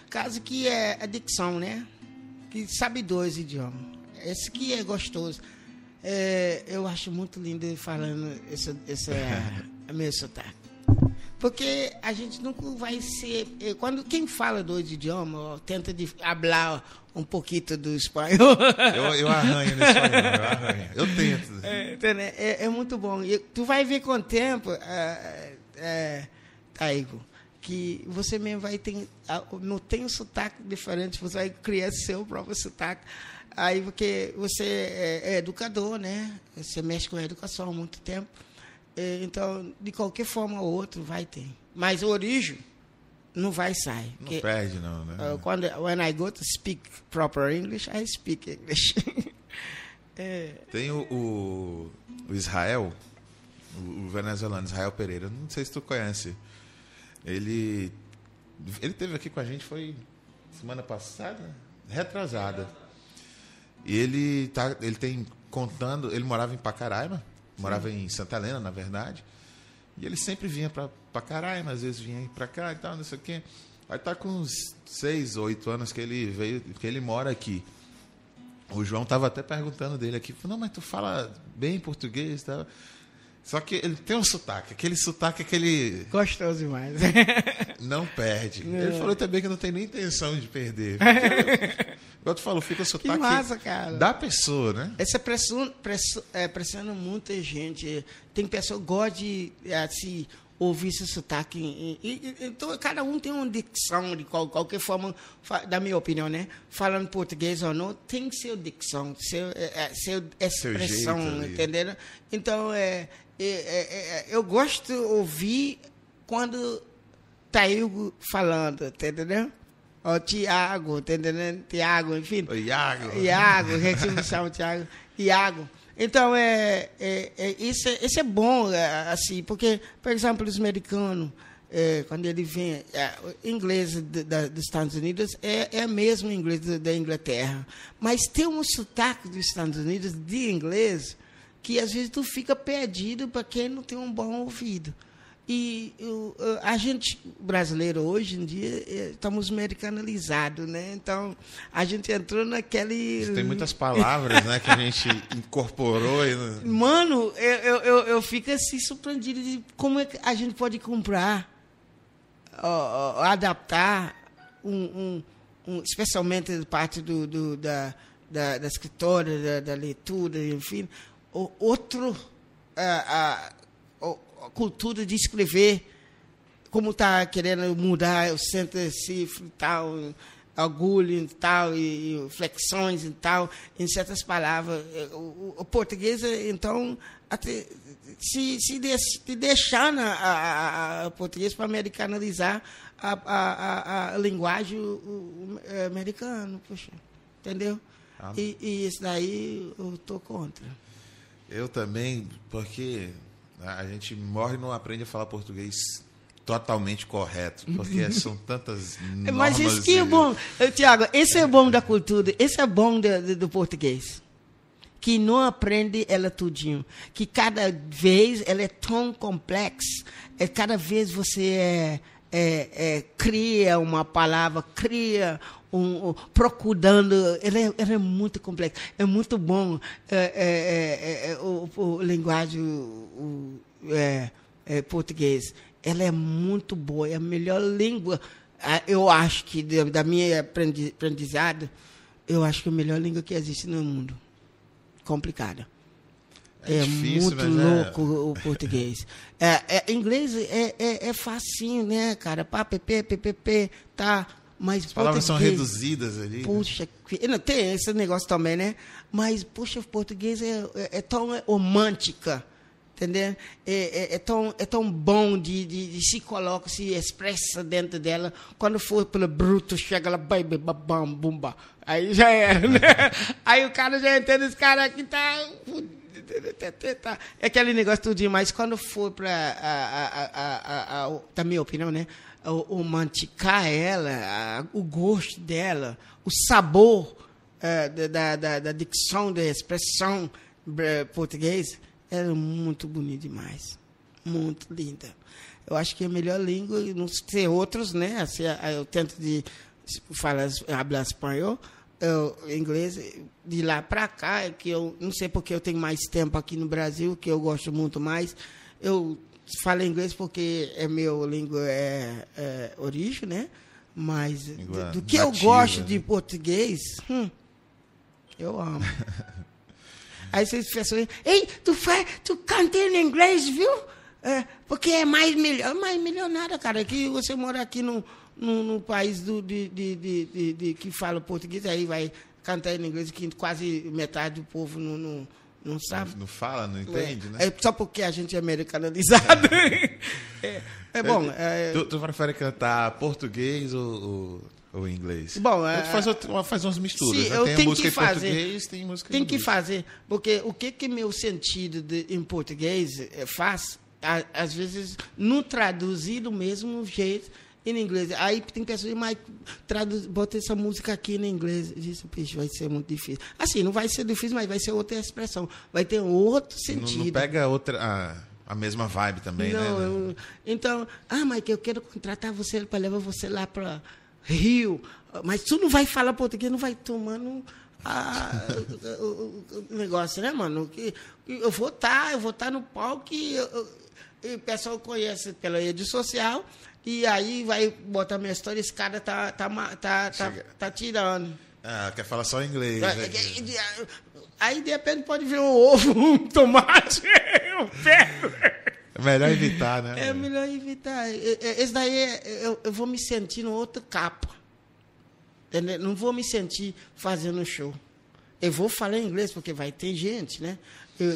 Caso que é a dicção, né? Que sabe dois idiomas. Esse que é gostoso. É, eu acho muito lindo ele falando esse, esse meu sotaque. Porque a gente nunca vai ser. eh, Quando quem fala dois idiomas, tenta de falar um pouquinho do espanhol. Eu, eu arranho nesse espanhol, eu arranho. Eu tento. É, entendeu? é, é muito bom. E tu vai ver com o tempo, é, é, Taigo, que você mesmo vai ter. ah, Não tem um sotaque diferente, você vai criar seu próprio sotaque. Aí, porque você é, é educador, né? Você mexe com a educação há muito tempo. É, Então, de qualquer forma ou outra, vai ter. Mas a origem não vai sair. Não porque, perde, não, né? uh, quando, when I go to speak proper English, I speak English. é, Tem o, o, o Israel, o, o venezuelano Israel Pereira, não sei se tu conhece. Ele, ele teve aqui com a gente, foi semana passada, retrasada. E ele, tá, ele tem contando, ele morava em Pacaraima, morava em Santa Helena, na verdade. E ele sempre vinha para Pacaraima, às vezes vinha para cá e tal, não sei o quê. Aí tá com uns seis, oito anos que ele veio, que ele mora aqui. O João estava até perguntando dele aqui, não, mas tu fala bem português, tá? Só que ele tem um sotaque, aquele sotaque que ele gostoso demais. não perde. Ele falou também que não tem nem intenção de perder. Igual tu falou, fica o sotaque massa, cara. da pessoa, né? Essa pressão, pressão, é, pressiona muita gente. Tem pessoa que gosta de assim, ouvir esse sotaque. E- e- então, cada um tem uma dicção, de qual- qualquer forma, da minha opinião, né? Falando português ou não, tem seu dicção, seu, é, é, seu expressão, ali. entendeu? Então, é, é, é, é, eu gosto de ouvir quando tá eu falando, tá entendendo? Ó, Tiago, tá entendendo? Tiago, enfim. O Iago. Iago, a gente me chama Tiago. Iago. Então, é, é, é, isso, é, isso é bom, é, assim, porque, por exemplo, os americanos, é, quando ele vem, é, o inglês de- da- dos Estados Unidos é, é mesmo o inglês da Inglaterra. Mas tem um sotaque dos Estados Unidos de inglês que às vezes tu fica perdido para quem não tem um bom ouvido. E o- a gente brasileiro hoje em dia eh, estamos americanalizados, né? Então a gente entrou naquele Tem muitas palavras, né, que a gente incorporou. E... Mano, eu, eu, eu, eu fico assim surpreendido de como é que a gente pode comprar, ó, ó, adaptar, um, um, um- especialmente parte do, do- da, da, da escritora, da, da leitura, enfim, o- outro, a, a, o- a cultura de escrever, como está querendo mudar o centro cifra e tal, agulha e tal, e, flexões e tal, em certas palavras. Eh, O, o- português, eh, então, até, se, se, de, se deixando a, a, a- o português para americanizar a, a, a, a linguagem americana, poxa. entendeu? Ah. E, e isso daí eu tô contra. Eu também, porque a gente morre e não aprende a falar português totalmente correto, porque são tantas normas. Mas isso que é bom, Tiago, esse é bom da cultura, esse é bom do, do- do português. Que não aprende ela tudinho. Que cada vez ela é tão complexa, é, cada vez você é, é, é, cria uma palavra, cria um, um- procurando, ela é, ela é muito complexa. É muito bom é, é, é, o, o linguagem o, português. Ela é muito boa, é a melhor língua. Ah, Eu acho que da minha aprendi- aprendizado, eu acho que é a melhor língua que existe no mundo. Complicada. É É, difícil, muito é- louco o português. É, é, inglês é, é, é facinho, né, cara? Pá, pp, ppp, tá. Mas As palavras são reduzidas ali. né? Puxa, não, tem esse negócio também, né? Mas, puxa, o português é, é, é tão romântica, entendeu? É, é, é tão, é tão bom de, de, de se coloca, se expressa dentro dela. Quando for pelo bruto, chega lá, baby, babam, bumba. Aí já era, né? Aí o cara já entende, esse cara aqui tá... É aquele negócio tudinho, mas quando for para a, a, a, da minha opinião, né? O, o manticar ela, o gosto dela, o sabor eh, da, da, da, dicção, da expressão eh, português, é muito bonito demais. Muito linda. Eu acho que é a melhor língua, não sei outros, né? Assim, eu tento de falar, falar espanhol, eu, inglês, de lá para cá, é que eu não sei porque eu tenho mais tempo aqui no Brasil, que eu gosto muito mais. Eu falo inglês porque é meu língua é, é origem, né? Mas Língua do, do que eu gosto né? de português, hum, eu amo. Aí vocês pessoas, ei, tu, faz, tu canta em inglês, viu? É, porque é mais melhor, mais melhor nada, cara. Que você mora aqui no, no, no país do, de, de, de, de- que fala português, aí vai cantar em inglês, que quase metade do povo não, não, não sabe. Não fala, não entende, é, né? é só porque a gente é americanizado. é, é bom. É, Tu, tu prefere cantar português ou, ou, ou inglês? Bom, é- faz, faz umas misturas, Sim, né? Tem tenho música que em fazer. português, tem música em Tem que inglês. fazer, porque o que que meu sentido de, em português eh, faz, às vezes, não traduzir do mesmo jeito em inglês. Aí tem pessoas, mas traduz, bota essa música aqui em inglês. Disse, bicho, vai ser muito difícil. Assim, não vai ser difícil, mas vai ser outra expressão. Vai ter um outro Não, sentido. não pega outra, a, a mesma vibe também, Não, né? eu- então, ah, que eu quero contratar você para levar você lá para Rio. Mas tu não vai falar português, não vai tomando ah, o, o- o negócio, né, mano? Que, eu vou estar, eu vou estar no palco e, eu- e o pessoal conhece pela rede social. E aí vai botar minha história, esse cara tá, tá, tá, tá, tá tirando. Ah, quer falar só inglês. Aí, né? de- aí de repente pode ver um ovo, um tomate, um pé. É melhor evitar, né? É melhor evitar. É, é, Esse daí é- eu, eu vou me sentir no outro capa. Entendeu? Não vou me sentir fazendo show. Eu vou falar inglês, porque vai ter gente, né?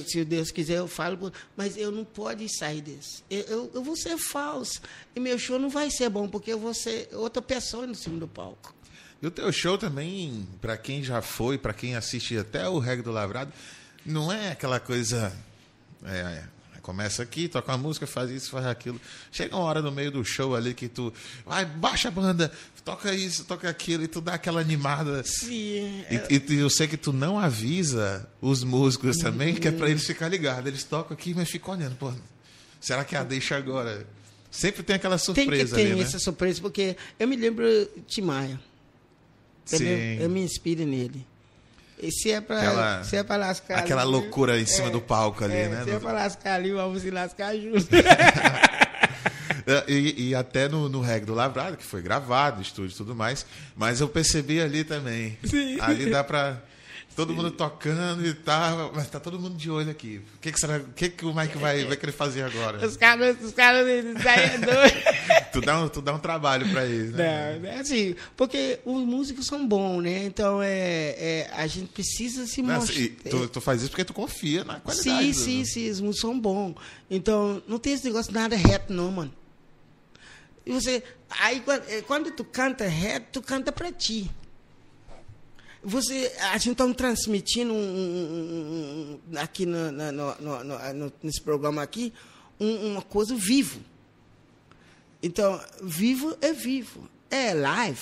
Se Deus quiser, eu falo, mas eu não pode sair desse. Eu, eu, eu vou ser falso. E meu show não vai ser bom, porque eu vou ser outra pessoa no cima do palco. E o teu show também, pra quem já foi, pra quem assiste até o Reggae do Lavrado, não é aquela coisa. é, começa aqui, toca uma música, faz isso, faz aquilo. Chega uma hora no meio do show ali que tu. Vai, baixa a banda, toca isso, toca aquilo, e tu dá aquela animada. Sim. E, e tu- eu sei que tu não avisa os músicos também, que é pra eles ficar ligados. Eles tocam aqui, mas ficam olhando, pô, será que é a deixa agora? Sempre tem aquela Tem que surpresa ter ali, né? essa surpresa, porque eu me lembro de Maia. Sim. Eu me inspiro nele. E se é pra, Aquela- se é pra lascar. aquela ali, loucura em cima do palco ali, é, né? Se é pra lascar ali, vamos se lascar junto. É, E, e até no, no Reggae do Lavrado, que foi gravado, estúdio e tudo mais, mas eu percebi ali também. Sim. Ali dá pra. Todo mundo tocando e tal, mas tá todo mundo de olho aqui. O que, que, será, o, que, que o Mike vai, vai querer fazer agora? os caras, os caras, doido. tu, dá um, tu dá um trabalho pra eles, né? Não, é assim, porque os músicos são bons, né? Então é, é, a gente precisa se Não, mostrar. tu, tu faz isso porque tu confia na qualidade. Sim, do- sim, sim, os músicos são bons. Então, não tem esse negócio de nada reto, não, mano. E você. Aí, quando, eh, quando tu canta reto, tu canta pra ti. Você, a gente está transmitindo um, um, um, aqui no, no, no, nesse programa aqui uma coisa vivo. Então, vivo é vivo. É live.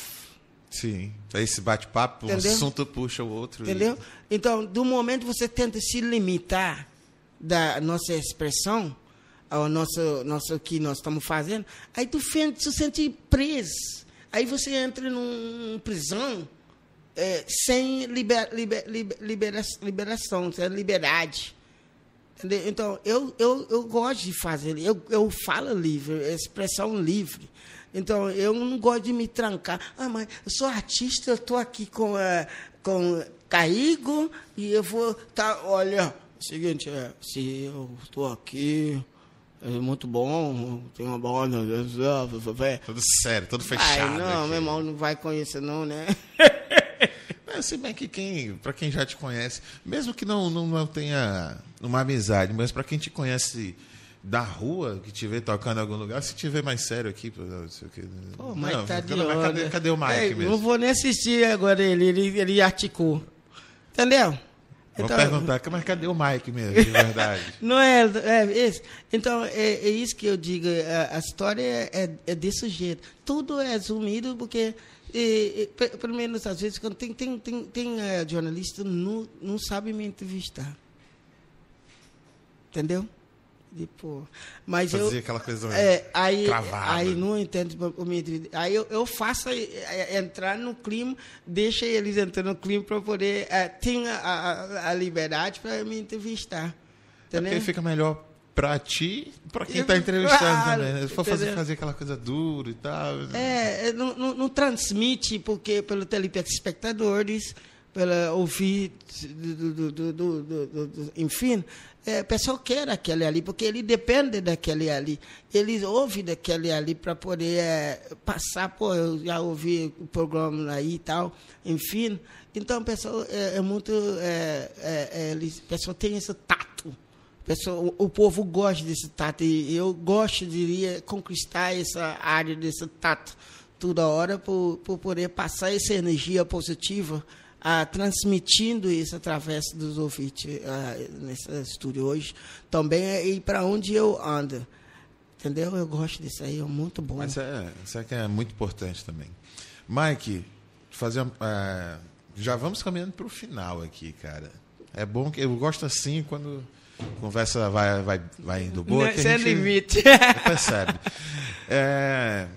Sim. Esse bate-papo, um assunto puxa o outro. Entendeu? E... Então, do momento que você tenta se limitar da nossa expressão, ao nosso, nosso que nós estamos fazendo, aí tu se sente preso. Aí você entra numa prisão é, sem liber, liber, liber, libera, liberação, sem liberdade. Entendeu? Então, eu, eu, eu gosto de fazer, eu, eu falo livre, expressão livre. Então, eu não gosto de me trancar. Ah, mas eu sou artista, eu estou aqui com, uh, com Caigo e eu vou. Tá, olha, é seguinte, é, se eu estou aqui, é muito bom, tem uma bola. Tudo sério, tudo fechado. Ai, não, aqui. meu irmão não vai conhecer, não, né? É, se bem que quem, para quem já te conhece, mesmo que não, não, não tenha uma amizade, mas para quem te conhece da rua, que te vê tocando em algum lugar, se tiver mais sério aqui. Não sei o que. Pô, não, tá de cadê, cadê, o Mike é, mesmo? Não vou nem assistir agora ele, ele, ele articou. Entendeu? Vou então, perguntar, mas cadê o Mike mesmo, de verdade? não é, é esse. Então, é, é, isso que eu digo, a, a história é, é, é desse jeito. Tudo é resumido porque e, e, pelo menos às vezes, quando tem, tem, tem, tem é, jornalista não, não sabe me entrevistar. Entendeu? Tipo, mas Fazia eu, aquela coisa é, aí. Aí não entendo Aí eu, eu faço é, entrar no clima, deixa eles entrar no clima para poder. É, ter a, a, a liberdade para me entrevistar. Entendeu? É porque fica melhor para ti para quem está entrevistando também. Né? Se for fazer, fazer aquela coisa dura e tal. É, não, não, não transmite, porque pelo telespectadores, pelo ouvir, do, do, do, enfim, é, o pessoal quer aquele ali, porque ele depende daquele ali. Eles ouvem daquele ali para poder é, passar, pô, eu já ouvi o programa aí e tal, enfim. Então, o pessoal é, é muito. É, é, é o pessoal tem esse tato Pessoal, o povo gosta desse tato e eu gosto, diria, conquistar essa área desse tato toda hora por, por poder passar essa energia positiva, ah, transmitindo isso através dos ouvintes ah, nesse estúdio hoje. Também é ir para onde eu ando. Entendeu? Eu gosto disso aí, é muito bom. Mas é, isso é que é muito importante também. Mike, fazer, é, já vamos caminhando para o final aqui, cara. É bom que eu gosto assim quando conversa vai, vai, vai indo boa. Sem é limite. Percebe. É,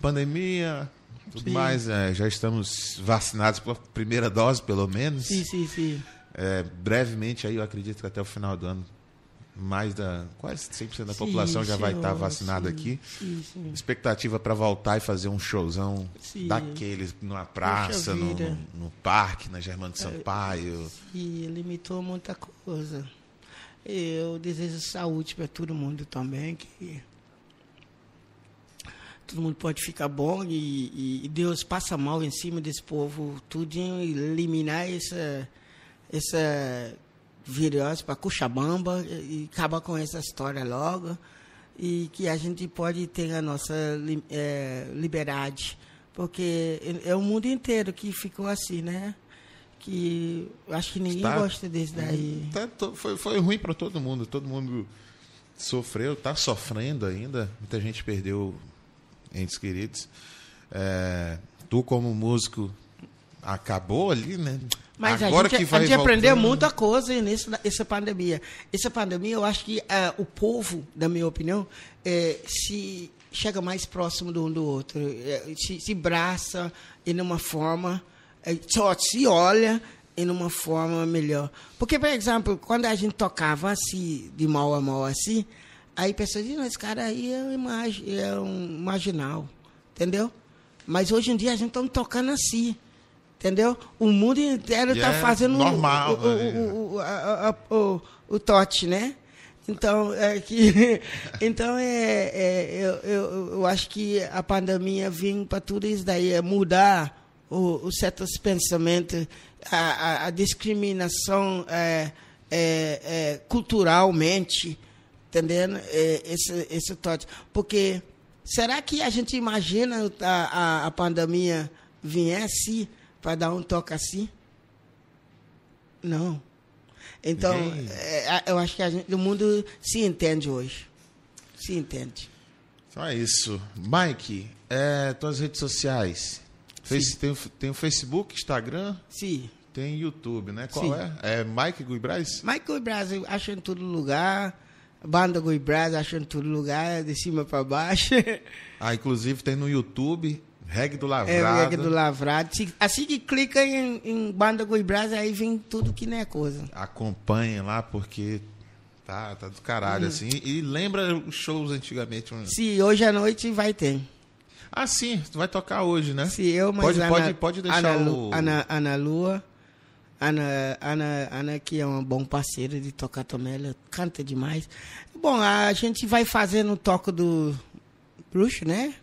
pandemia, tudo sim. mais, é, já estamos vacinados pela primeira dose, pelo menos. Sim, sim, sim. É, brevemente, aí eu acredito que até o final do ano mais da quase 100% da sim, população já vai estar vacinada aqui. Sim, sim. Expectativa para voltar e fazer um showzão daqueles numa praça, no, no, no, parque, na Germano é, Sampaio. Sim, limitou muita coisa. Eu desejo saúde para todo mundo também, que todo mundo pode ficar bom e, e Deus passa mal em cima desse povo, tudo e eliminar essa essa virose para Cuxabamba e acabar com essa história logo. E que a gente pode ter a nossa é, liberdade. Porque é o mundo inteiro que ficou assim né? Que acho que ninguém tá, gosta desse daí. Tá, foi, foi ruim para todo mundo. Todo mundo sofreu está sofrendo ainda. Muita gente perdeu entes queridos é, tu como músico acabou ali né mas Agora a gente, que vai a gente aprendeu muita coisa nessa, nessa pandemia. Essa pandemia, eu acho que uh, o povo, na minha opinião, é, se chega mais próximo do um do outro, é, se, se braça em uma forma, é, só se olha em uma forma melhor. Porque, por exemplo, quando a gente tocava assim, de mal a mal assim, aí pessoas diziam, esse cara aí é, imag é um marginal, entendeu? Mas hoje em dia a gente está tocando assim. Entendeu? O mundo inteiro está é fazendo normal, o, o, o, o, a, a, o, o tote, né? Então, é que, então é, é eu, eu, eu, acho que a pandemia vem para tudo isso daí, é mudar o, o certos pensamentos, a, a, a discriminação é, é, é, culturalmente, entendendo? É, esse, esse tote. Porque será que a gente imagina a, a, a pandemia viesse para dar um toque assim? Não. Então, é, eu acho que a gente, o mundo se entende hoje. Se entende. Então é isso. Mike, é, tuas redes sociais. Face, tem, tem o Facebook, Instagram? Sim. Tem YouTube, né? Qual Sim. é? É Mike Guibraz? Mike Guibraz, acho em todo lugar. Banda acho em todo lugar, de cima para baixo. Ah, inclusive tem no YouTube, Reggae do É Lavrado. o reggae do Lavrado. Assim que clica em, em Banda Guibraz, aí vem tudo que não é coisa. Acompanhem lá, porque tá, tá do caralho, Hum. assim. E lembra os shows antigamente. Se hoje à noite vai ter. Ah, sim, tu vai tocar hoje, né? Se eu, mas Pode- Ana, pode- pode deixar Ana, o- Ana, Ana Lua, Ana, Ana, Ana, que é uma bom parceira de tocar também, ela canta demais. Bom, a gente vai fazer no toque do Bruxo, né?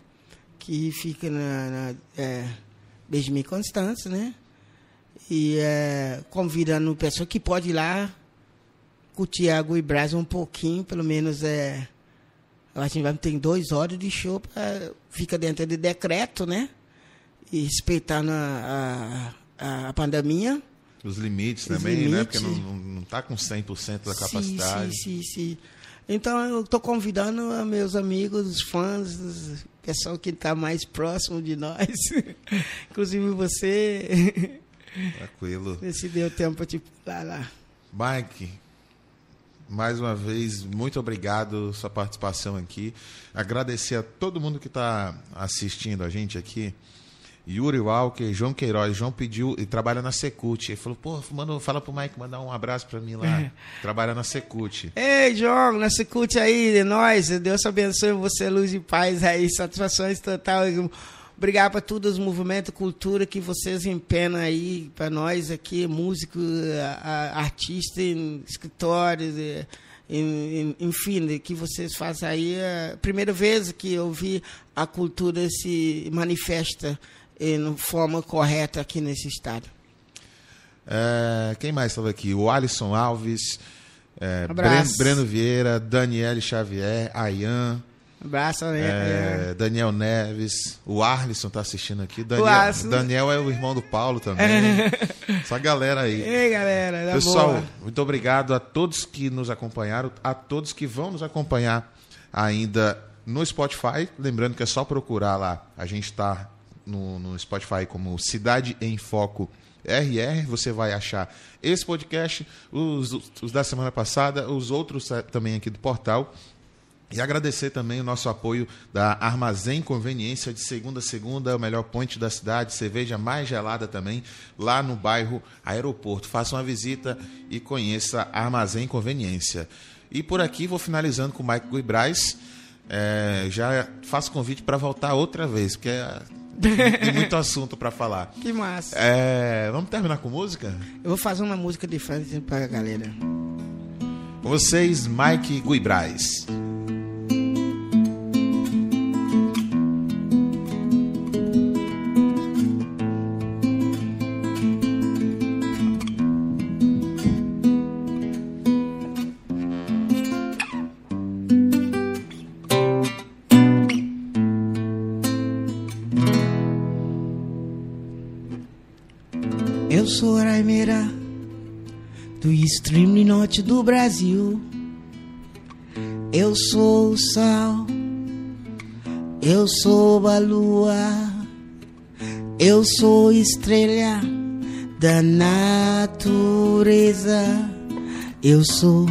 Que fica na, na é, Benjamin né? E é, convidando o pessoal que pode ir lá curtir a e Brasa um pouquinho, pelo menos é. Acho que vai ter dois horas de show, pra, fica dentro de decreto, né? E respeitando a, a, a pandemia. Os limites Os também, né? limites. Porque não, não, não tá com 100% da capacidade. Sim, sim, sim. Então eu estou convidando a meus amigos, os fãs, os pessoal que está mais próximo de nós. Inclusive você, Tranquilo. se deu tempo para te pular lá. Mike, mais uma vez, muito obrigado sua participação aqui. Agradecer a todo mundo que está assistindo a gente aqui. Yuri Walker, João Queiroz. João pediu e trabalha na Secult. Ele falou, pô, manda, fala pro Mike mandar um abraço para mim lá. Trabalha na Secult. Ei, João, nessa curte aí de nós. Deus abençoe você, luz e paz aí, satisfações total. Obrigado para todos os movimentos, cultura que vocês empenam aí para nós aqui, músicos, artistas, escritores, em- em- enfim, que vocês fazem aí. É a primeira vez que eu vi a cultura se manifesta em forma correta aqui nesse estado. É, quem mais estava aqui? O Alisson Alves, é. Breno, Breno Vieira, Daniele Xavier, Ayan, Abraço, né? é, Daniel Neves, o Arlisson tá assistindo aqui. Daniel, Arlisson. Daniel é o irmão do Paulo também. Essa galera aí. Ei, galera, Pessoal, boa. muito obrigado a todos que nos acompanharam, a todos que vão nos acompanhar ainda no Spotify. Lembrando que é só procurar lá. A gente está no, no Spotify como Cidade em Foco RR. Você vai achar esse podcast, os, os da semana passada, os outros também aqui do portal. E agradecer também o nosso apoio da Armazém Conveniência de segunda a segunda, o melhor ponte da cidade, cerveja mais gelada também, lá no bairro Aeroporto. Faça uma visita e conheça a Armazém Conveniência. E por aqui vou finalizando com o Mike Guibraz. É, já faço convite para voltar outra vez, porque é, tem muito assunto para falar. Que massa. É, vamos terminar com música? Eu vou fazer uma música de frente pra galera. Com vocês, Mike Guibraz. Norte do Brasil. Eu sou o sol, eu sou a lua, eu sou estrela da natureza. Eu sou,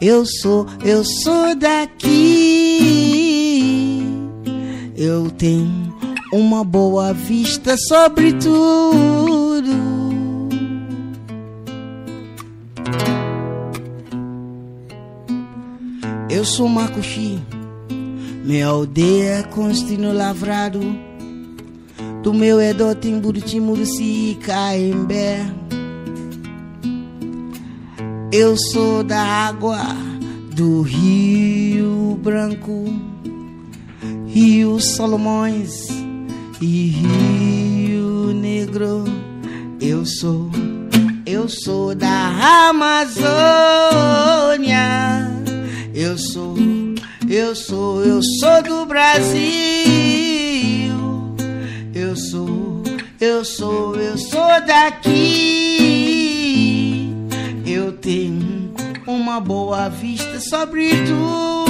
eu sou, eu sou daqui. Eu tenho uma boa vista sobre tudo. Sou Macuxi, minha aldeia é Constantino Lavrado. Do meu Edó tem Buriti, Murici e Caembé. Eu sou da água do Rio Branco, Rio Solomões e Rio Negro. Eu sou, eu sou da Amazônia. Eu sou, eu sou, eu sou do Brasil. Eu sou, Eu sou, eu sou daqui. Eu tenho uma boa vista sobre tudo.